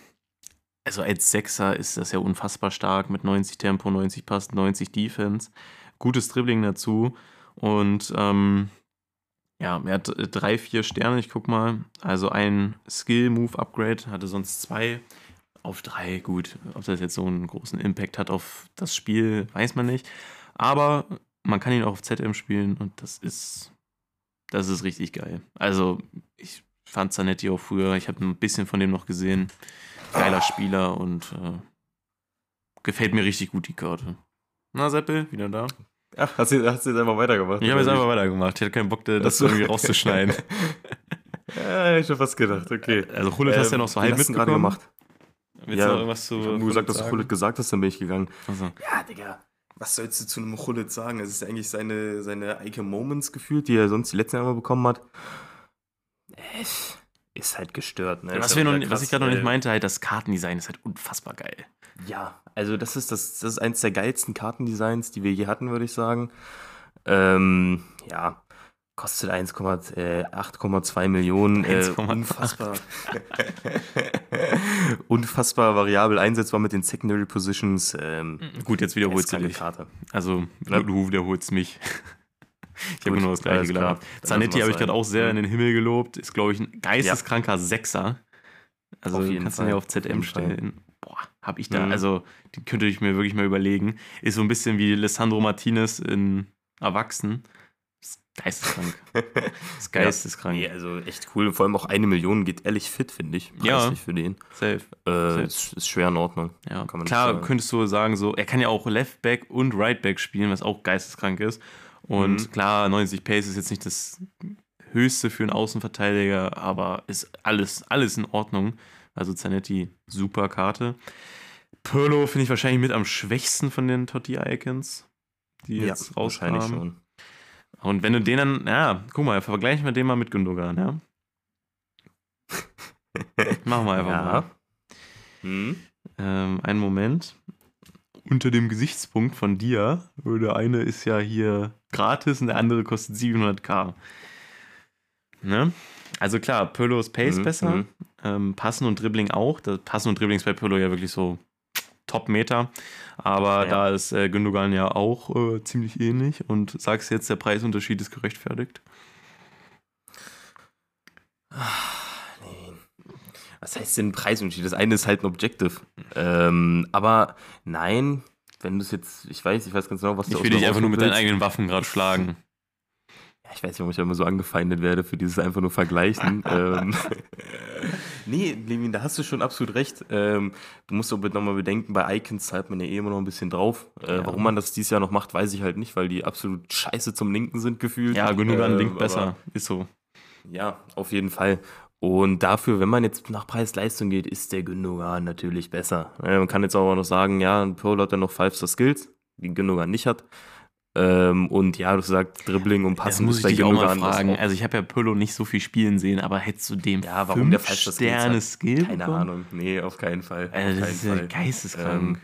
also als Sechser ist das ja unfassbar stark mit 90 Tempo, 90 Pass, 90 Defense. Gutes Dribbling dazu. Und ähm, ja, er hat äh, drei, vier Sterne, ich guck mal. Also ein Skill-Move-Upgrade, hatte sonst zwei. Auf drei, gut. Ob das jetzt so einen großen Impact hat auf das Spiel, weiß man nicht. Aber man kann ihn auch auf ZM spielen und das ist, das ist richtig geil. Also, ich fand Zanetti auch früher, ich habe ein bisschen von dem noch gesehen. Geiler Spieler und äh, gefällt mir richtig gut die Karte. Na, Seppel, wieder da. Ach, hast du, hast du jetzt einfach weitergemacht? Ich habe jetzt einfach weitergemacht. Ich hatte keinen Bock, das so. irgendwie rauszuschneiden. *laughs* Ja, ich schon fast gedacht, okay. Also, Hullet hast du ja noch so wie halb hast du gerade mitbekommen. gemacht. Willst Ja, du noch irgendwas zu Ich nur gesagt, dass du? Hullet gesagt hast, dann bin ich gegangen. Also, Ja, Digga, was sollst du zu einem Hullet sagen? Es ist ja eigentlich seine, seine Icon Moments gefühlt, die er sonst die letzten Jahre bekommen hat. Äh, Ist halt gestört, ne? was, wir halt noch, wieder was krass, ich gerade noch nicht weil- meinte, halt das Kartendesign ist halt unfassbar geil. Ja, also das ist das, das ist eins der geilsten Kartendesigns, die wir je hatten, würde ich sagen. Ähm, ja, kostet 1,8 äh, 8,2 Millionen. Äh, 1,8. unfassbar. *laughs* unfassbar variabel einsetzbar mit den Secondary Positions. Ähm, Gut, jetzt wiederholst du dich. Karte. Also, Ja. du wiederholst mich. Ich habe nur das gleiche. Dann Zanetti habe ich gerade auch sehr in Mhm. den Himmel gelobt. Ist, glaube ich, ein geisteskranker Sechser. Also Auf kannst du Fall. ja auf ZM stellen. Boah, habe ich da, Mhm. also die könnte ich mir wirklich mal überlegen. Ist so ein bisschen wie Alessandro Martinez in Erwachsen. Ist geisteskrank. *laughs* Ist geisteskrank. Nee, also echt cool. Vor allem auch eine Million geht ehrlich fit, finde ich. Ja. Preislich für den. Safe. Äh, ist, ist schwer in Ordnung. Ja, Kann man klar könntest du sagen, so, er kann ja auch Left Back und Right Back spielen, was auch geisteskrank ist. Und Mhm. klar, 90 Pace ist jetzt nicht das Höchste für einen Außenverteidiger, aber ist alles, alles in Ordnung. Also Zanetti, super Karte. Pirlo finde ich wahrscheinlich mit am schwächsten von den Totti Icons. die Ja, jetzt wahrscheinlich rauskamen. schon. Und wenn du den dann, ja, guck mal, vergleichen wir den mal mit Gündogan, ja? *laughs* Machen wir einfach mal. Ja. Hm? Ähm, einen Moment. Unter dem Gesichtspunkt von dir, der eine ist ja hier gratis und der andere kostet 700k. Ne? Also klar, Pirlo ist Pace Mhm, besser, mhm. ähm, Passen und Dribbling auch. Das Passen und Dribbling ist bei Pirlo ja wirklich so Top-Meter. Aber Ja. da ist äh, Gündogan ja auch äh, ziemlich ähnlich und sagst jetzt, der Preisunterschied ist gerechtfertigt. Nee. Was heißt denn Preisunterschied? Das eine ist halt ein Objective. Ähm, aber nein, wenn du es jetzt, ich weiß, ich weiß ganz genau, was du Ich will dich einfach nur mit deinen eigenen Waffen gerade schlagen. *laughs* Ja, ich weiß nicht, warum ich immer so angefeindet werde für dieses einfach nur Vergleichen. *laughs* ähm, *laughs* nee, Levin, da hast du schon absolut recht. Ähm, du musst aber nochmal bedenken, bei Icons zahlt man ja eh immer noch ein bisschen drauf. Äh, Ja. Warum man das dieses Jahr noch macht, weiß ich halt nicht, weil die absolut scheiße zum Linken sind gefühlt. Ja, Gündogan Ähm, linkt aber- besser. Ist so. Ja, auf jeden Fall. Und dafür, wenn man jetzt nach Preis-Leistung geht, ist der Gündogan natürlich besser. Man kann jetzt auch noch sagen, ja, ein Pearl hat ja noch Five-Star-Skills, die Gündogan nicht hat. Ähm, und ja, du sagst Dribbling und Das Passen muss ist ich bei dich auch mal Gündogan das fragen. auch- Also ich habe ja Pirlo nicht so viel spielen sehen, aber hättest du dem Ja, warum der fünf das Skills Sterne? Skill Keine bekommen? Ahnung. Nee, auf keinen Fall. Also auf das keinen ist ja geisteskrank. Ähm,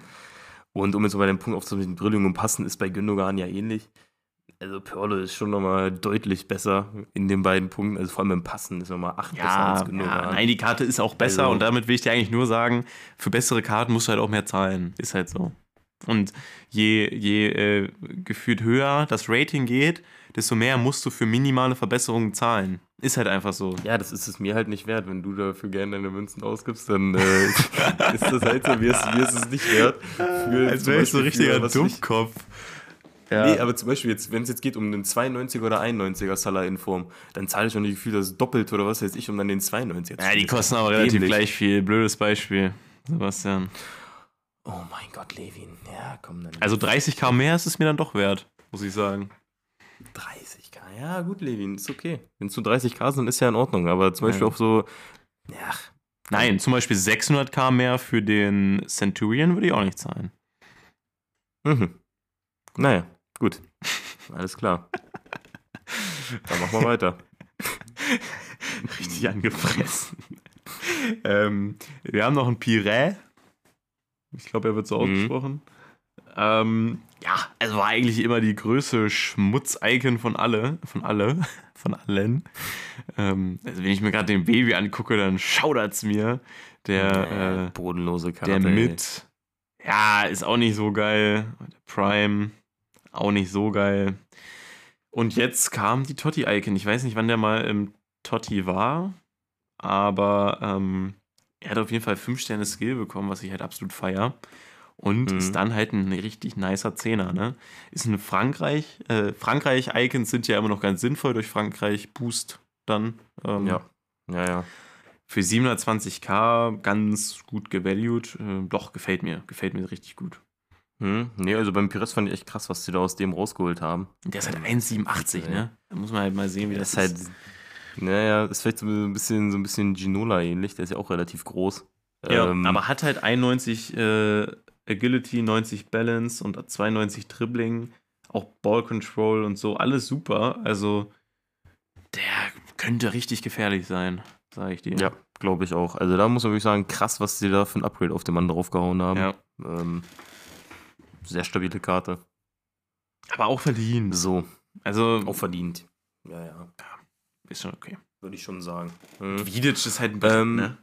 und um jetzt mal den Punkt aufzunehmen, Dribbling und Passen ist bei Gündogan ja ähnlich. Also Pirlo ist schon nochmal deutlich besser in den beiden Punkten. Also vor allem im Passen ist nochmal acht besser ja, als Gündogan. ja, nein, die Karte ist auch besser Also- und damit will ich dir eigentlich nur sagen, für bessere Karten musst du halt auch mehr zahlen. Ist halt so. Und je, je äh, gefühlt höher das Rating geht, desto mehr musst du für minimale Verbesserungen zahlen. Ist halt einfach so. Ja, das ist es mir halt nicht wert. Wenn du dafür gerne deine Münzen ausgibst, dann äh, *laughs* ist das halt so, mir ist, mir ist es nicht wert. Für Als wäre ich so richtiger weiß ich- Dummkopf. Ja. Nee, aber zum Beispiel jetzt, wenn es jetzt geht um einen 92er oder 91er Salah in Form, dann zahle ich schon nicht gefühlt das doppelt oder was weiß ich, um dann den 92er zu ja, die kosten aber relativ Dämlich. gleich viel. Blödes Beispiel, Sebastian. Oh mein Gott, Levin. Ja, komm dann. Also 30k mehr ist es mir dann doch wert, muss ich sagen. 30k. Ja, gut, Levin, ist okay. Wenn es nur 30k sind, ist ja in Ordnung. Aber zum Beispiel Ja. auch so. Ja, Nein, zum Beispiel 600k mehr für den Centurion würde ich auch nicht zahlen. Mhm. Naja, gut. Alles klar. Dann machen wir weiter. Richtig angefressen. ähm, wir haben noch einen Pirä. Ich glaube, er wird so Mhm. ausgesprochen. Ähm, ja, es war eigentlich immer die größte Schmutz-Icon von alle, von alle, von allen. Ähm, also wenn ich mir gerade den Baby angucke, dann schaudert's mir. Der, äh, bodenlose Karte. der mit, ja, ist auch nicht so geil. Der Prime, auch nicht so geil. Und jetzt kam die Totti-Icon. Ich weiß nicht, wann der mal im Totti war, aber ähm, er hat auf jeden Fall 5 Sterne Skill bekommen, was ich halt absolut feier. Und Mhm. ist dann halt ein richtig nicer Zehner, ne? Ist in Frankreich, äh, Frankreich-Icons sind ja immer noch ganz sinnvoll durch Frankreich-Boost dann. Ähm, Ja. Ja, ja. für 720k ganz gut gevalued. Äh, doch, gefällt mir. Gefällt mir richtig gut. Hm, nee, also beim Pires fand ich echt krass, was sie da aus dem rausgeholt haben. Der ist halt 1,87, ne? Da muss man halt mal sehen, wie Das das, ist halt. Naja, ist vielleicht so ein bisschen, so ein bisschen Ginola ähnlich, der ist ja auch relativ groß. Ja, Ähm, aber hat halt 91 äh, Agility, 90 Balance und 92 Dribbling, auch Ball Control und so, alles super. Also, der könnte richtig gefährlich sein, sage ich dir. Ja, glaube ich auch. Also da muss man wirklich sagen, krass, was sie da für ein Upgrade auf den Mann draufgehauen haben. ja. Ähm, sehr stabile Karte. Aber auch verdient. So, Also, auch verdient. Ja, ja, ist schon okay. würde ich schon sagen. Mhm. Vidic ist halt ein Brett, Ähm, ne?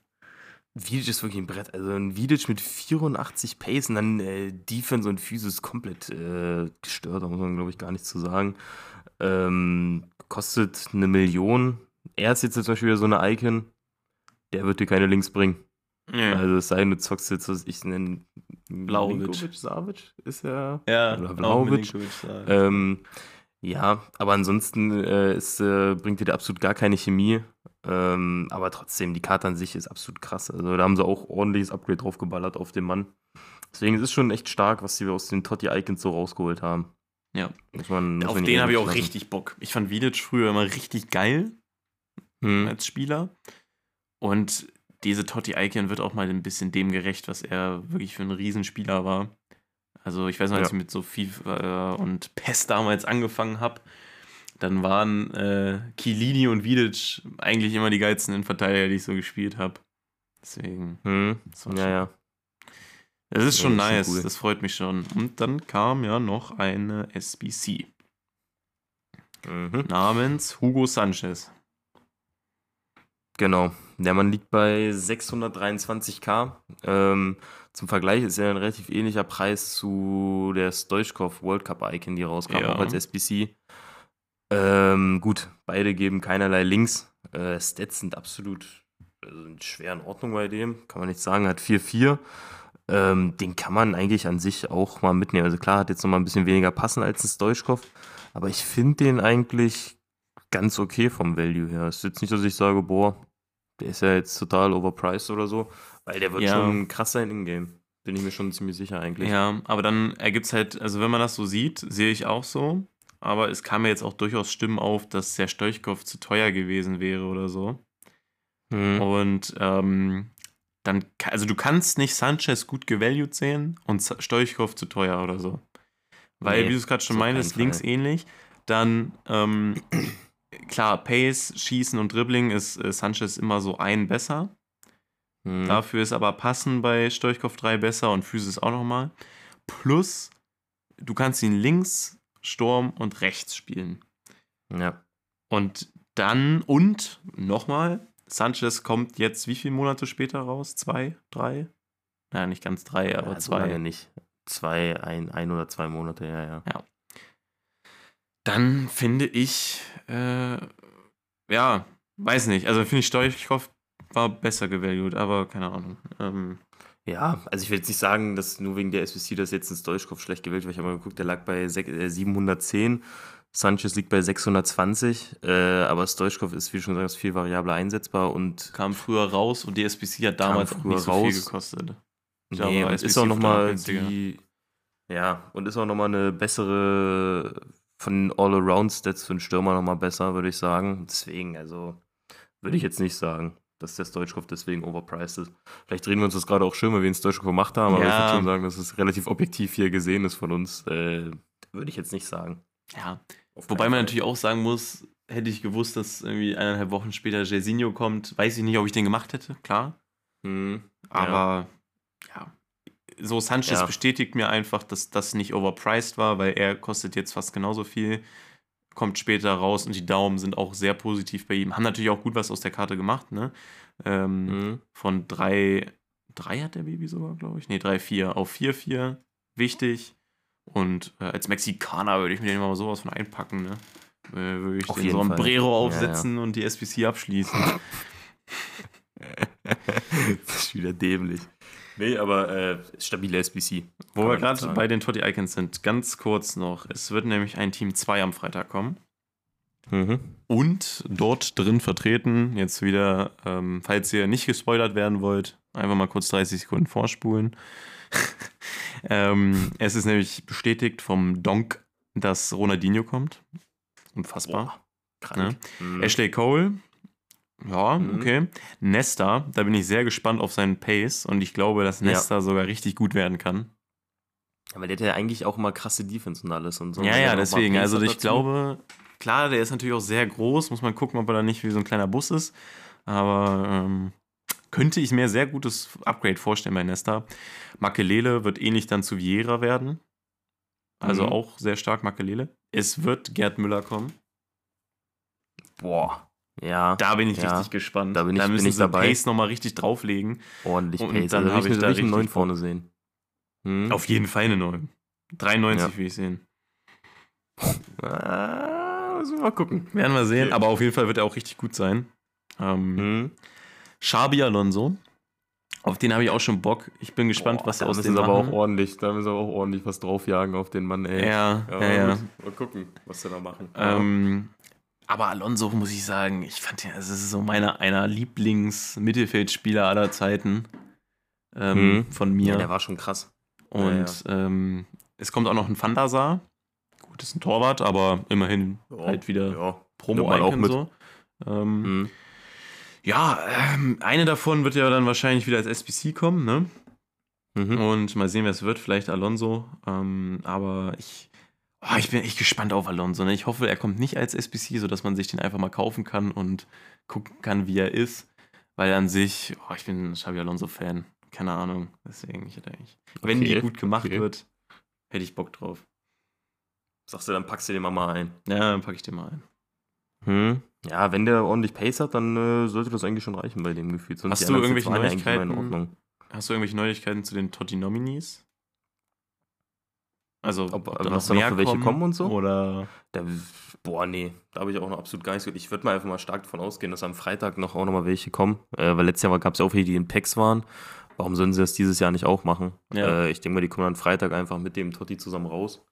Vidic ist wirklich ein Brett. Also ein Vidic mit 84 Pace und dann äh, Defense und Physis komplett äh, gestört, da muss man glaube ich gar nichts zu sagen. Ähm, kostet eine Million. Er ist jetzt zum Beispiel wieder so eine Icon. Der wird dir keine Links bringen. Ja. Also es sei denn, du zockst jetzt, was ich nenne, Milinkovic, Savic ist er. ja, oder sagen. Ähm, ja, aber ansonsten äh, ist, äh, bringt dir der absolut gar keine Chemie. Ähm, aber trotzdem, die Karte an sich ist absolut krass. Also da haben sie auch ordentliches Upgrade draufgeballert auf den Mann. Deswegen ist es schon echt stark, was sie aus den Totti-Icons so rausgeholt haben. Ja. Muss man, muss Auf den habe ich auch lassen. richtig Bock. Ich fand Vidic früher immer richtig geil Hm. als Spieler. Und diese Totti Icon wird auch mal ein bisschen dem gerecht, was er wirklich für ein Riesenspieler war. Also ich weiß noch, als Ja. ich mit so FIFA äh, und PES damals angefangen habe, dann waren äh, Chiellini und Vidic eigentlich immer die geilsten Innenverteidiger, die ich so gespielt habe. Deswegen, Hm. das Ja, ja. das ist Ja, schon das ist schon nice, das freut mich schon. Und dann kam ja noch eine SBC Mhm. namens Hugo Sanchez. Genau. Der Mann liegt bei 623k. Ähm, zum Vergleich ist er ein relativ ähnlicher Preis zu der Stoichkov World Cup Icon, die rauskam, Ja. auch als SBC. Ähm, gut, beide geben keinerlei Links. Äh, Stats sind absolut also schwer in Ordnung bei dem, kann man nicht sagen. Hat 4-4. Ähm, den kann man eigentlich an sich auch mal mitnehmen. Also klar, hat jetzt nochmal ein bisschen weniger passen als ein Stoichkov, aber ich finde den eigentlich ganz okay vom Value her. Es ist jetzt nicht, dass ich sage, boah, der ist ja jetzt total overpriced oder so, weil der wird Ja. schon krass sein in-game. Bin ich mir schon ziemlich sicher eigentlich. Ja, aber dann ergibt es halt, also wenn man das so sieht, sehe ich auch so. Aber es kam mir jetzt auch durchaus Stimmen auf, dass der Stolchkopf zu teuer gewesen wäre oder so. Mhm. Und ähm, dann, also du kannst nicht Sanchez gut gevalued sehen und Stoichkov zu teuer oder so. Weil, Nee, wie du es gerade schon meintest, links ähnlich. Dann, ähm, klar, Pace, Schießen und Dribbling ist äh, Sanchez immer so ein besser. Mhm. Dafür ist aber Passen bei Storchkopf 3 besser und Physis auch nochmal. Plus, du kannst ihn links, Sturm und rechts spielen. Ja. Und dann, und nochmal, Sanchez kommt jetzt wie viele Monate später raus? Zwei? Drei? Naja, nicht ganz drei, aber ja, so lange zwei. nicht. Zwei, ein, ein oder zwei Monate, ja, ja. Dann finde ich, äh, ja, weiß nicht. Also finde ich Storchkopf war besser gevalued, aber keine Ahnung. Ähm, Ja, also ich will jetzt nicht sagen, dass nur wegen der SBC das jetzt ein Stoichkopf schlecht gewählt, weil ich habe mal geguckt, der lag bei sech- äh, 710, Sanchez liegt bei 620, äh, aber Stoichkov ist, wie du schon sagst, viel variabler einsetzbar und kam früher raus und die SBC hat damals auch früher nicht so viel raus. gekostet. Nee, Ja, aber und SBC ist auch wird nochmal die. Ja, und ist auch nochmal eine bessere von den All-Around-Stats für den Stürmer nochmal besser, würde ich sagen. Deswegen, also, würde ich jetzt nicht sagen, dass der Stoichkov deswegen overpriced ist. Vielleicht drehen wir uns das gerade auch schön, weil wir den Stoichkov gemacht haben, aber ich Ja. würde schon sagen, dass es relativ objektiv hier gesehen ist von uns. Äh, würde ich jetzt nicht sagen. Ja, wobei man natürlich auch sagen muss, hätte ich gewusst, dass irgendwie eineinhalb Wochen später Jairzinho kommt, weiß ich nicht, ob ich den gemacht hätte, klar. Hm, Aber ja, so Sanchez Ja. bestätigt mir einfach, dass das nicht overpriced war, weil er kostet jetzt fast genauso viel, kommt später raus und die Daumen sind auch sehr positiv bei ihm. Haben natürlich auch gut was aus der Karte gemacht, ne? Ähm, hm. Von 3, 3 hat der Baby sogar, glaube ich. Ne, 3, 4 auf 4, 4. Wichtig. Und äh, als Mexikaner würde ich mir den mal sowas von einpacken, ne? Äh, würde ich Auf den jeden so ein Fall. Brero Ja, aufsetzen und die SBC abschließen. *laughs* das ist wieder dämlich. Nee, aber äh, stabile SBC. Wo Kann wir gerade bei den Totti Icons sind, ganz kurz noch. Es wird nämlich ein Team 2 am Freitag kommen. Mhm. Und dort drin vertreten, jetzt wieder, ähm, falls ihr nicht gespoilert werden wollt, einfach mal kurz 30 Sekunden vorspulen. *laughs* ähm, es ist nämlich bestätigt vom Donk, dass Ronaldinho kommt. Unfassbar. Boah, krank. Mhm. Ashley Cole, ja, Mhm. okay. Nesta, da bin ich sehr gespannt auf seinen Pace und ich glaube, dass Ja. Nesta sogar richtig gut werden kann. Aber der hat ja eigentlich auch immer krasse Defense und alles und so. Ja, ja, deswegen. Also ich dazu. glaube, klar, der ist natürlich auch sehr groß. Muss man gucken, ob er da nicht wie so ein kleiner Bus ist. Aber ähm, könnte ich mir sehr gutes Upgrade vorstellen bei Nesta. Makelele wird ähnlich dann zu Vieira werden. Also Mhm. auch sehr stark Makelele. Es wird Gerd Müller kommen. Boah. Ja, Da bin ich Ja. richtig gespannt. Da bin ich- da bin müssen ich sie dabei. Pace nochmal richtig drauflegen. ordentlich Und Pace. dann Also, hab will ich ich da richtig einen neuen richtig vorne sehen. Hm? Auf jeden Fall eine 9. 93 Ja. will ich sehen. *laughs* Ah, müssen wir mal gucken. Werden wir sehen. Aber auf jeden Fall wird er auch richtig gut sein. Ähm, Hm? Xabi Alonso. Auf den habe ich auch schon Bock. Ich bin gespannt, Boah, was da aus dem sie aber machen. auch ordentlich, da müssen wir auch ordentlich was draufjagen auf den Mann, ey. ja, Ja, ja. Mal gucken, was sie da machen. Ähm, aber Alonso muss ich sagen, ich fand ihn, also es ist so meiner einer Lieblings-Mittelfeldspieler aller Zeiten ähm, Mhm. von mir. ja, der war schon krass. Und Ähm, es kommt auch noch ein Van der Sar. Gut, ist ein Torwart, aber immerhin Ja, halt wieder Ja. promo auch mit. so. Ähm, Hm. Ja, ähm, eine davon wird ja dann wahrscheinlich wieder als SBC kommen, ne? Mhm. Und mal sehen, wer es wird. Vielleicht Alonso. Ähm, aber ich, oh, ich bin echt gespannt auf Alonso. Ne? Ich hoffe, er kommt nicht als SBC, sodass man sich den einfach mal kaufen kann und gucken kann, wie er ist. Weil an sich, oh, ich bin ein Xabi Alonso-Fan. Keine Ahnung. Deswegen, ich hätte eigentlich. Wenn die Okay, gut gemacht okay. wird, hätte ich Bock drauf. Sagst du, dann packst du den mal mal ein. Ja, dann packe ich den mal ein. Hm. Ja, wenn der ordentlich Pace hat, dann äh, sollte das eigentlich schon reichen bei dem Gefühl. Sonst Hast du irgendwelche Neuigkeiten? Ordnung. Hast du irgendwelche Neuigkeiten zu den Totti-Nominees? Also, Ob- da was da noch für welche kommen und so? Oder Da, boah, nee, da habe ich auch noch absolut gar nichts gehört. Ich würde mal einfach mal stark davon ausgehen, dass am Freitag noch auch noch mal welche kommen. Äh, weil letztes Jahr gab es ja auch welche, die in Packs waren. Warum sollen sie das dieses Jahr nicht auch machen? Ja. Äh, ich denke mal, die kommen dann Freitag einfach mit dem Totti zusammen raus.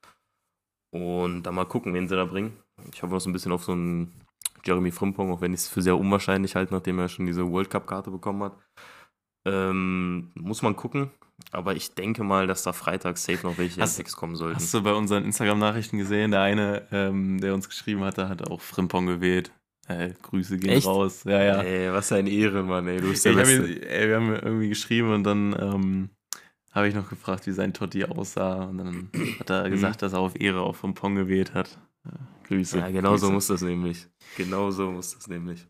Und dann mal gucken, wen sie da bringen. Ich hoffe noch so ein bisschen auf so einen Jeremy Frimpong, auch wenn ich es für sehr unwahrscheinlich halte, nachdem er schon diese World Cup-Karte bekommen hat. Ähm, muss man gucken. Aber ich denke mal, dass da Freitag safe noch welche Hast- Packs kommen sollten. hast du bei unseren Instagram-Nachrichten gesehen? Der eine, ähm, der uns geschrieben hatte, hat auch Frimpong gewählt. Äh, Grüße gehen Echt? raus. Ja, ja. Ey, was ein Ehrenmann, ey. Du bist der Beste. ihn, ey, wir haben irgendwie geschrieben und dann ähm, habe ich noch gefragt, wie sein Totti aussah. Und dann hat er gesagt, dass er auf Ehre auf Frimpong gewählt hat. Ja, Grüße. Ja, genau so Grüße. muss das nämlich. Genau so muss das nämlich.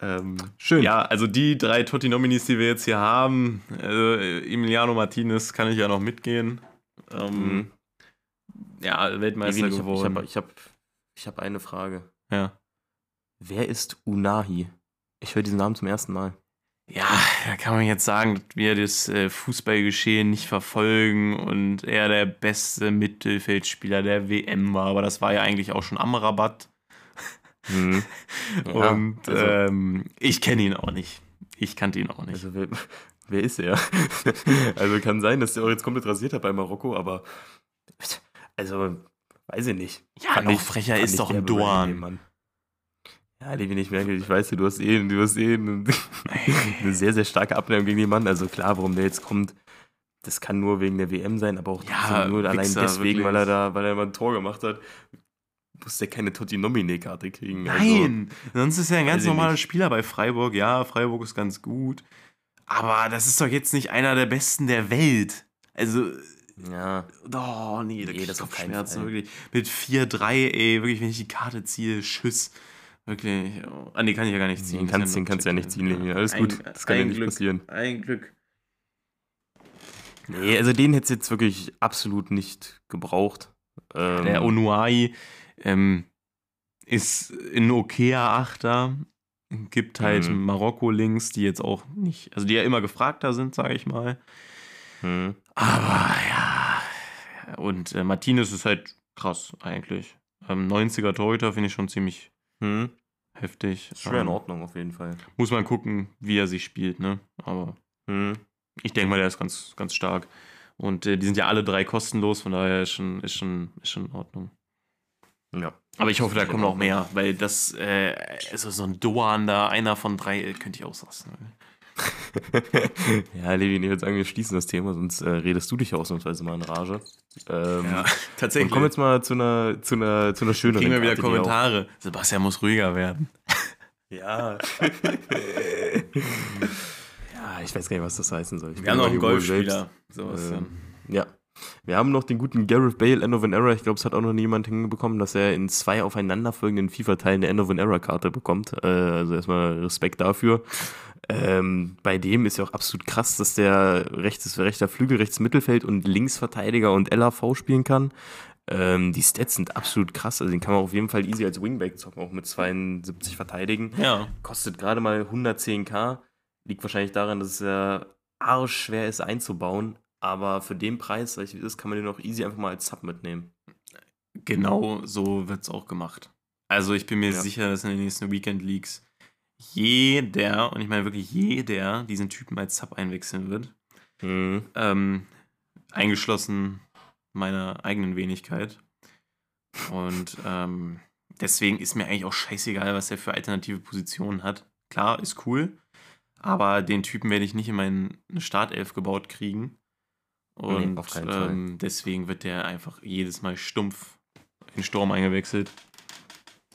Ähm, Schön. Ja, also die drei Totti-Nominees, die wir jetzt hier haben, äh, Emiliano Martinez kann ich ja noch mitgehen. Ähm, Mhm. Ja, Weltmeister ich habe geworden. hab, ich hab, ich hab eine Frage. ja. Wer ist Unahi? Ich höre diesen Namen zum ersten Mal. ja, da kann man jetzt sagen, dass wir das äh, Fußballgeschehen nicht verfolgen und er der beste Mittelfeldspieler der WM war, aber das war ja eigentlich auch schon am Rabatt. Mhm. *laughs* Ja, und also- ähm, ich kenne ihn auch nicht. Ich kannte ihn auch nicht. Also, wer, *laughs* wer ist er? *laughs* also, kann sein, dass der auch jetzt komplett rasiert hat bei Marokko, aber. Also, weiß ich nicht. ja, Fand noch ich- frecher ist doch ein Dorn. Mann. Ja, Levi, ich merke, ich weiß, du hast eh, du hast eh eine, eine sehr, sehr starke Abneigung gegen den Mann. Also klar, warum der jetzt kommt, das kann nur wegen der WM sein, aber auch Ja, nur allein Wichser, deswegen, wirklich. weil er da, weil er mal ein Tor gemacht hat, muss der keine Totti-Nomine-Karte kriegen. Also, Nein, sonst ist er ein ganz normaler nicht. Spieler bei Freiburg. Ja, Freiburg ist ganz gut. Aber das ist doch jetzt nicht einer der besten der Welt. Also, ja, oh nee, da Nee, das Kopfschmerzen, wirklich. Mit 4-3, ey, wirklich, wenn ich die Karte ziehe, Schuss. Wirklich. Oh. Ah, nee, kann ich ja gar nicht ziehen. den kannst, den kannst du ja nicht ziehen, Levi. Alles Ein- gut, das kann ja nicht Glück. passieren. Ein Glück. Nee, also den hätte es jetzt wirklich absolut nicht gebraucht. Ähm, Der Onuai ähm, ist ein okayer Achter. Gibt halt Mhm. Marokko-Links, die jetzt auch nicht, also die ja immer gefragter sind, sage ich mal. hm. Aber ja. Und äh, Martinez ist halt krass, eigentlich. Ähm, 90er Torhüter finde ich schon ziemlich Hm. heftig. Ist schwer in Ähm, Ordnung auf jeden Fall. Muss man gucken, wie er sich spielt, ne? Aber Hm. ich denke mal, der ist ganz, ganz stark. Und äh, die sind ja alle drei kostenlos, von daher ist schon, ist schon, ist schon in Ordnung. Ja. Aber ich hoffe, da kommen noch mehr, weil das, äh, also so ein Doan da, einer von drei, äh, könnte ich auslassen. *laughs* ja, Levi, ich würde sagen, wir schließen das Thema, sonst äh, redest du dich ausnahmsweise mal in Rage. Ähm, *laughs* und tatsächlich. komm jetzt mal zu einer, zu einer, zu einer schöneren kriegen wir wieder Karte, Kommentare. Sebastian muss ruhiger werden. *laughs* Ja. ja, ich weiß gar nicht, was das heißen soll. Ich Wir haben noch einen Golfspieler. Sebastian. Ähm, ja. Wir haben noch den guten Gareth Bale, End of an Era. Ich glaube, es hat auch noch niemand hinbekommen, dass er in zwei aufeinanderfolgenden FIFA-Teilen eine End of an Era-Karte bekommt. Äh, also erstmal Respekt dafür. Ähm, bei dem ist ja auch absolut krass, dass der rechtes, rechter Flügel, rechts Mittelfeld und Linksverteidiger und LAV spielen kann. Ähm, die Stats sind absolut krass. Also den kann man auf jeden Fall easy als Wingback zocken, auch mit 72 verteidigen. ja. Kostet gerade mal 110k. Liegt wahrscheinlich daran, dass es ja arschschwer ist einzubauen. Aber für den Preis, sag ich, wie es ist, kann man den auch easy einfach mal als Sub mitnehmen. Genau so wird es auch gemacht. Also ich bin mir Ja. sicher, dass in den nächsten Weekend Leagues jeder, und ich meine wirklich jeder, diesen Typen als Sub einwechseln wird. Mhm. Ähm, eingeschlossen meiner eigenen Wenigkeit. Und ähm, deswegen ist mir eigentlich auch scheißegal, was er für alternative Positionen hat. Klar, ist cool, aber den Typen werde ich nicht in meine Startelf gebaut kriegen. Und Fall. ähm, deswegen wird der einfach jedes Mal stumpf in Sturm eingewechselt.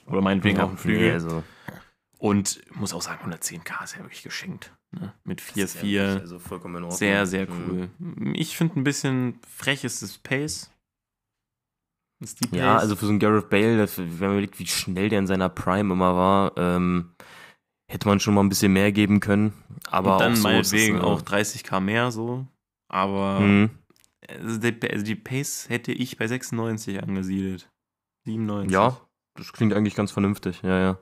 Oder meinetwegen Ja, auf den Flügel. nee, also, Und muss auch sagen, 110k ist ja wirklich geschenkt. Ne? Mit Das ist ja 4-4. wirklich, Also vollkommen in Ordnung. Sehr, sehr Mhm. cool. Ich finde ein bisschen frech ist das Pace. Ist die Pace. Ja, also für so einen Gareth Bale, das, wenn man überlegt, wie schnell der in seiner Prime immer war, ähm, hätte man schon mal ein bisschen mehr geben können. Aber Und dann auch so ist meinetwegen äh, auch 30k mehr so. Aber mhm. also die, also die Pace hätte ich bei 96 angesiedelt. 97. Ja, das klingt eigentlich ganz vernünftig. Ja, ja.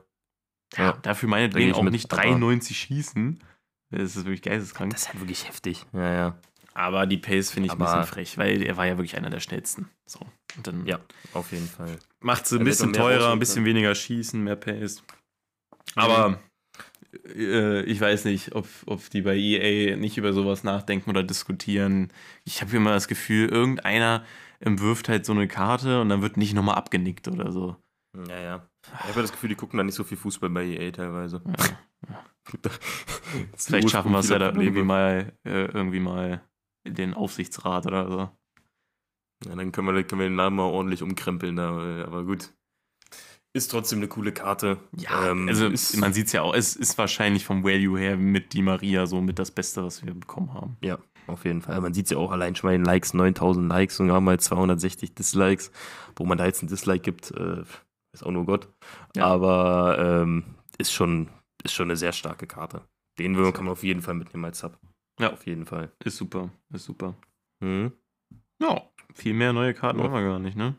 Ja, dafür meinetwegen ich auch nicht aber- 93 schießen. Das ist wirklich geisteskrank. Das ist halt wirklich heftig. Ja, ja. Aber die Pace finde ich ein Aber- bisschen frech, weil er war ja wirklich einer der schnellsten. So. Und dann Ja, auf jeden Fall. macht sie ein bisschen teurer, ein bisschen können. weniger schießen, mehr Pace. Aber äh, ich weiß nicht, ob, ob die bei EA nicht über sowas nachdenken oder diskutieren. Ich habe immer das Gefühl, irgendeiner wirft halt so eine Karte und dann wird nicht nochmal abgenickt oder so. Ja, ja. Ich habe das Gefühl, die gucken da nicht so viel Fußball bei EA teilweise. *laughs* Vielleicht schaffen wir es ja da irgendwie mal, äh, irgendwie mal den Aufsichtsrat oder so. Ja, dann können wir, können wir den Namen mal ordentlich umkrempeln, äh, aber gut. Ist trotzdem eine coole Karte. Ähm, also ist, man sieht es ja auch, es ist wahrscheinlich vom Value her mit Di Maria so mit das Beste, was wir bekommen haben. Ja, auf jeden Fall. Man sieht es ja auch allein schon bei den Likes, 9000 Likes und haben halt 260 Dislikes. Wo man da jetzt ein Dislike gibt, äh, ist auch nur Gott. Ja. Aber ähm, ist, schon, ist schon eine sehr starke Karte. Den will- kann man auf jeden Fall mitnehmen als Sub. Ja. Auf jeden Fall. Ist super, ist super. Hm? Ja, viel mehr neue Karten Ja. haben wir gar nicht, ne?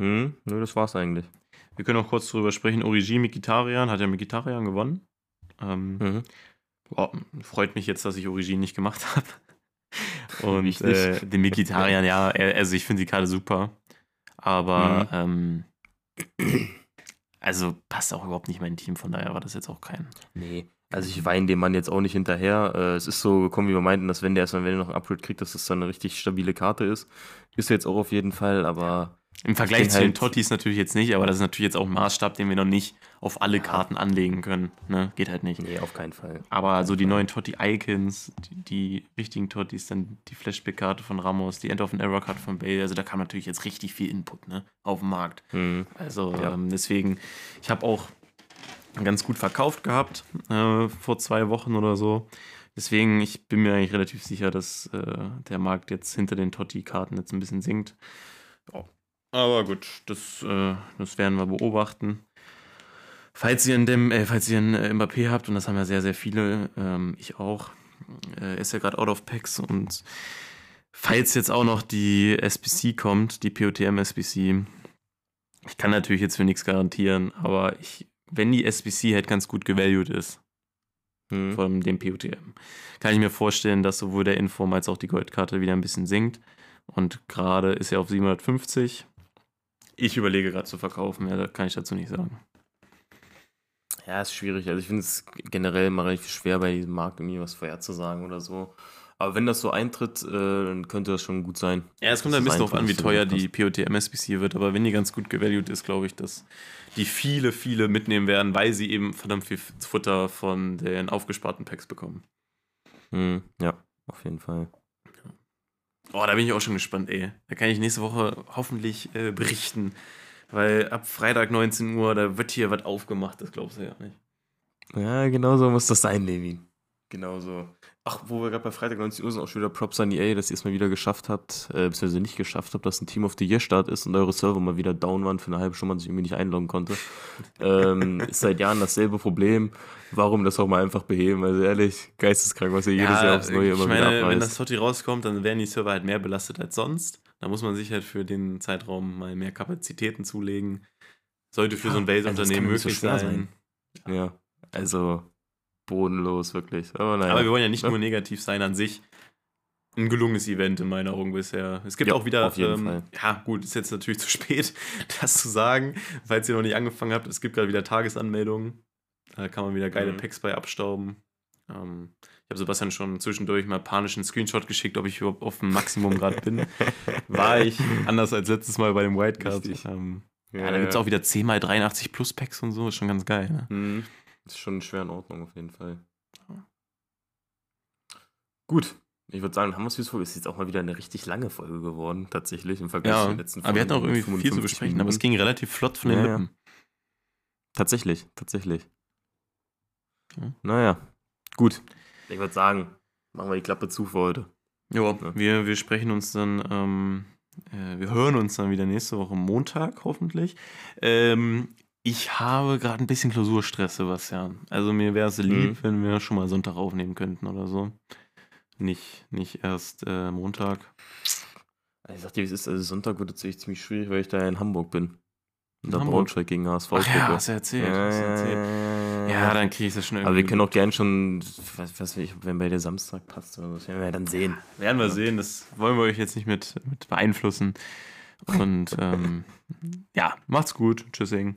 Hm? Nö, das war's eigentlich. Wir können auch kurz drüber sprechen. Origi Mikitarian hat ja Mikitarian gewonnen. Ähm, Mhm. boah, freut mich jetzt, dass ich Origi nicht gemacht *laughs* habe. Und äh, den Mikitarian, ja, also ich finde die Karte super. Aber ähm, also passt auch überhaupt nicht in mein Team, von daher war das jetzt auch kein. Nee. Also ich weine dem Mann jetzt auch nicht hinterher. Äh, es ist so gekommen, wie wir meinten, dass wenn der erstmal, wenn er noch ein Upgrade kriegt, dass das dann eine richtig stabile Karte ist. Ist jetzt auch auf jeden Fall, aber Im Vergleich denke zu den halt- Tottis natürlich jetzt nicht, aber das ist natürlich jetzt auch ein Maßstab, den wir noch nicht auf alle Ja. Karten anlegen können. Ne? Geht halt nicht. nee, auf keinen Fall. Aber so die Fall. neuen Totti-Icons, die, die richtigen Tottis, dann die Flashback-Karte von Ramos, die End-of-an-Error-Karte von Bale, also da kam natürlich jetzt richtig viel Input ne, auf dem Markt. Hm. Also Ja. ähm, deswegen, ich habe auch ganz gut verkauft gehabt äh, vor zwei Wochen oder so. Deswegen, ich bin mir eigentlich relativ sicher, dass äh, der Markt jetzt hinter den Totti-Karten jetzt ein bisschen sinkt. Ja. Aber gut, das, äh, das werden wir beobachten. Falls ihr einen, Dem äh, falls ihr einen äh, Mbappé habt, und das haben ja sehr, sehr viele, ähm, ich auch, äh, ist ja gerade out of packs und falls jetzt auch noch die SBC kommt, die POTM SBC, ich kann natürlich jetzt für nichts garantieren, aber ich, wenn die SBC halt ganz gut gevalued ist, Hm. von dem POTM, kann ich mir vorstellen, dass sowohl der Inform als auch die Goldkarte wieder ein bisschen sinkt. Und gerade ist er auf 750. Ich überlege gerade zu verkaufen, mehr kann ich dazu nicht sagen. Ja, ist schwierig. Also ich finde es generell immer relativ schwer, bei diesem Markt irgendwie was vorherzusagen oder so. Aber wenn das so eintritt, äh, dann könnte das schon gut sein. Ja, es kommt ein bisschen darauf an, wie teuer die POTM SBC wird, aber wenn die ganz gut gevalued ist, glaube ich, dass die viele, viele mitnehmen werden, weil sie eben verdammt viel Futter von den aufgesparten Packs bekommen. Hm, ja, auf jeden Fall. Oh, da bin ich auch schon gespannt, ey. Da kann ich nächste Woche hoffentlich äh, berichten, weil ab Freitag 19 Uhr, da wird hier was aufgemacht, das glaubst du ja nicht. Ja, genau so muss das sein, Levin. Genau so. Ach, wo wir gerade bei Freitag 19 Uhr sind, auch schon wieder Props an EA, dass ihr es mal wieder geschafft habt, äh, beziehungsweise nicht geschafft habt, dass ein Team of the Year Start ist und eure Server mal wieder down waren für eine halbe Stunde, man sich irgendwie nicht einloggen konnte. *laughs* ähm, ist seit Jahren dasselbe Problem. Warum das auch mal einfach beheben? Also ehrlich, geisteskrank, was ihr jedes Jahr aufs Neue ich immer meine, wieder wenn abreißt. das Totti rauskommt, dann werden die Server halt mehr belastet als sonst. Da muss man sich halt für den Zeitraum mal mehr Kapazitäten zulegen. Sollte für Ja, so ein also Base-Unternehmen kann nicht so möglich schwer sein. Ja, also bodenlos, wirklich. Aber naja. Aber wir wollen ja nicht Ne? nur negativ sein an sich. Ein gelungenes Event in meiner Augen bisher. Es gibt Ja, auch wieder, auf jeden ähm, Fall. ja gut, ist jetzt natürlich *laughs* zu spät, das zu sagen, falls ihr noch nicht angefangen habt. Es gibt gerade wieder Tagesanmeldungen. Da kann man wieder geile Mhm. Packs bei abstauben. Ähm, ich habe Sebastian schon zwischendurch mal panischen Screenshot geschickt, ob ich überhaupt auf dem Maximum gerade bin. *laughs* War ich anders als letztes Mal bei dem Wildcard. Ähm, ja, da gibt es auch wieder 10 mal 83 plus Packs und so, ist schon ganz geil. Ne? Mhm. Ist schon schwer in Ordnung auf jeden Fall. Gut. Ich würde sagen, haben wir es Folge. Ist jetzt auch mal wieder eine richtig lange Folge geworden, tatsächlich, im Vergleich Ja, zu den letzten aber wir hatten auch Folgen irgendwie viel zu 55 besprechen, aber es Minuten. ging relativ flott von den Ja, ja. Lippen. Tatsächlich, tatsächlich. Ja. Naja, gut. Ich würde sagen, machen wir die Klappe zu für heute. Ja, wir, wir sprechen uns dann, ähm, äh, wir hören uns dann wieder nächste Woche Montag, hoffentlich. Ähm, ich habe gerade ein bisschen Klausurstress, Sebastian. Also mir wäre es lieb, Mhm. wenn wir schon mal Sonntag aufnehmen könnten oder so. Nicht, nicht erst äh, Montag. Ich sag dir, wie es ist, also Sonntag wird es echt ziemlich schwierig, weil ich da in Hamburg bin. Und da? Braunschweig gegen HSV Ach ja, hast du erzählt. hast du erzählt. Ja, dann kriege ich das schon irgendwie. Aber wir können auch gern schon, was weiß ich, wenn bei der Samstag passt oder das werden wir ja dann sehen. Werden wir sehen, das wollen wir euch jetzt nicht mit, mit beeinflussen. Und ähm, ja, macht's gut. Tschüssing.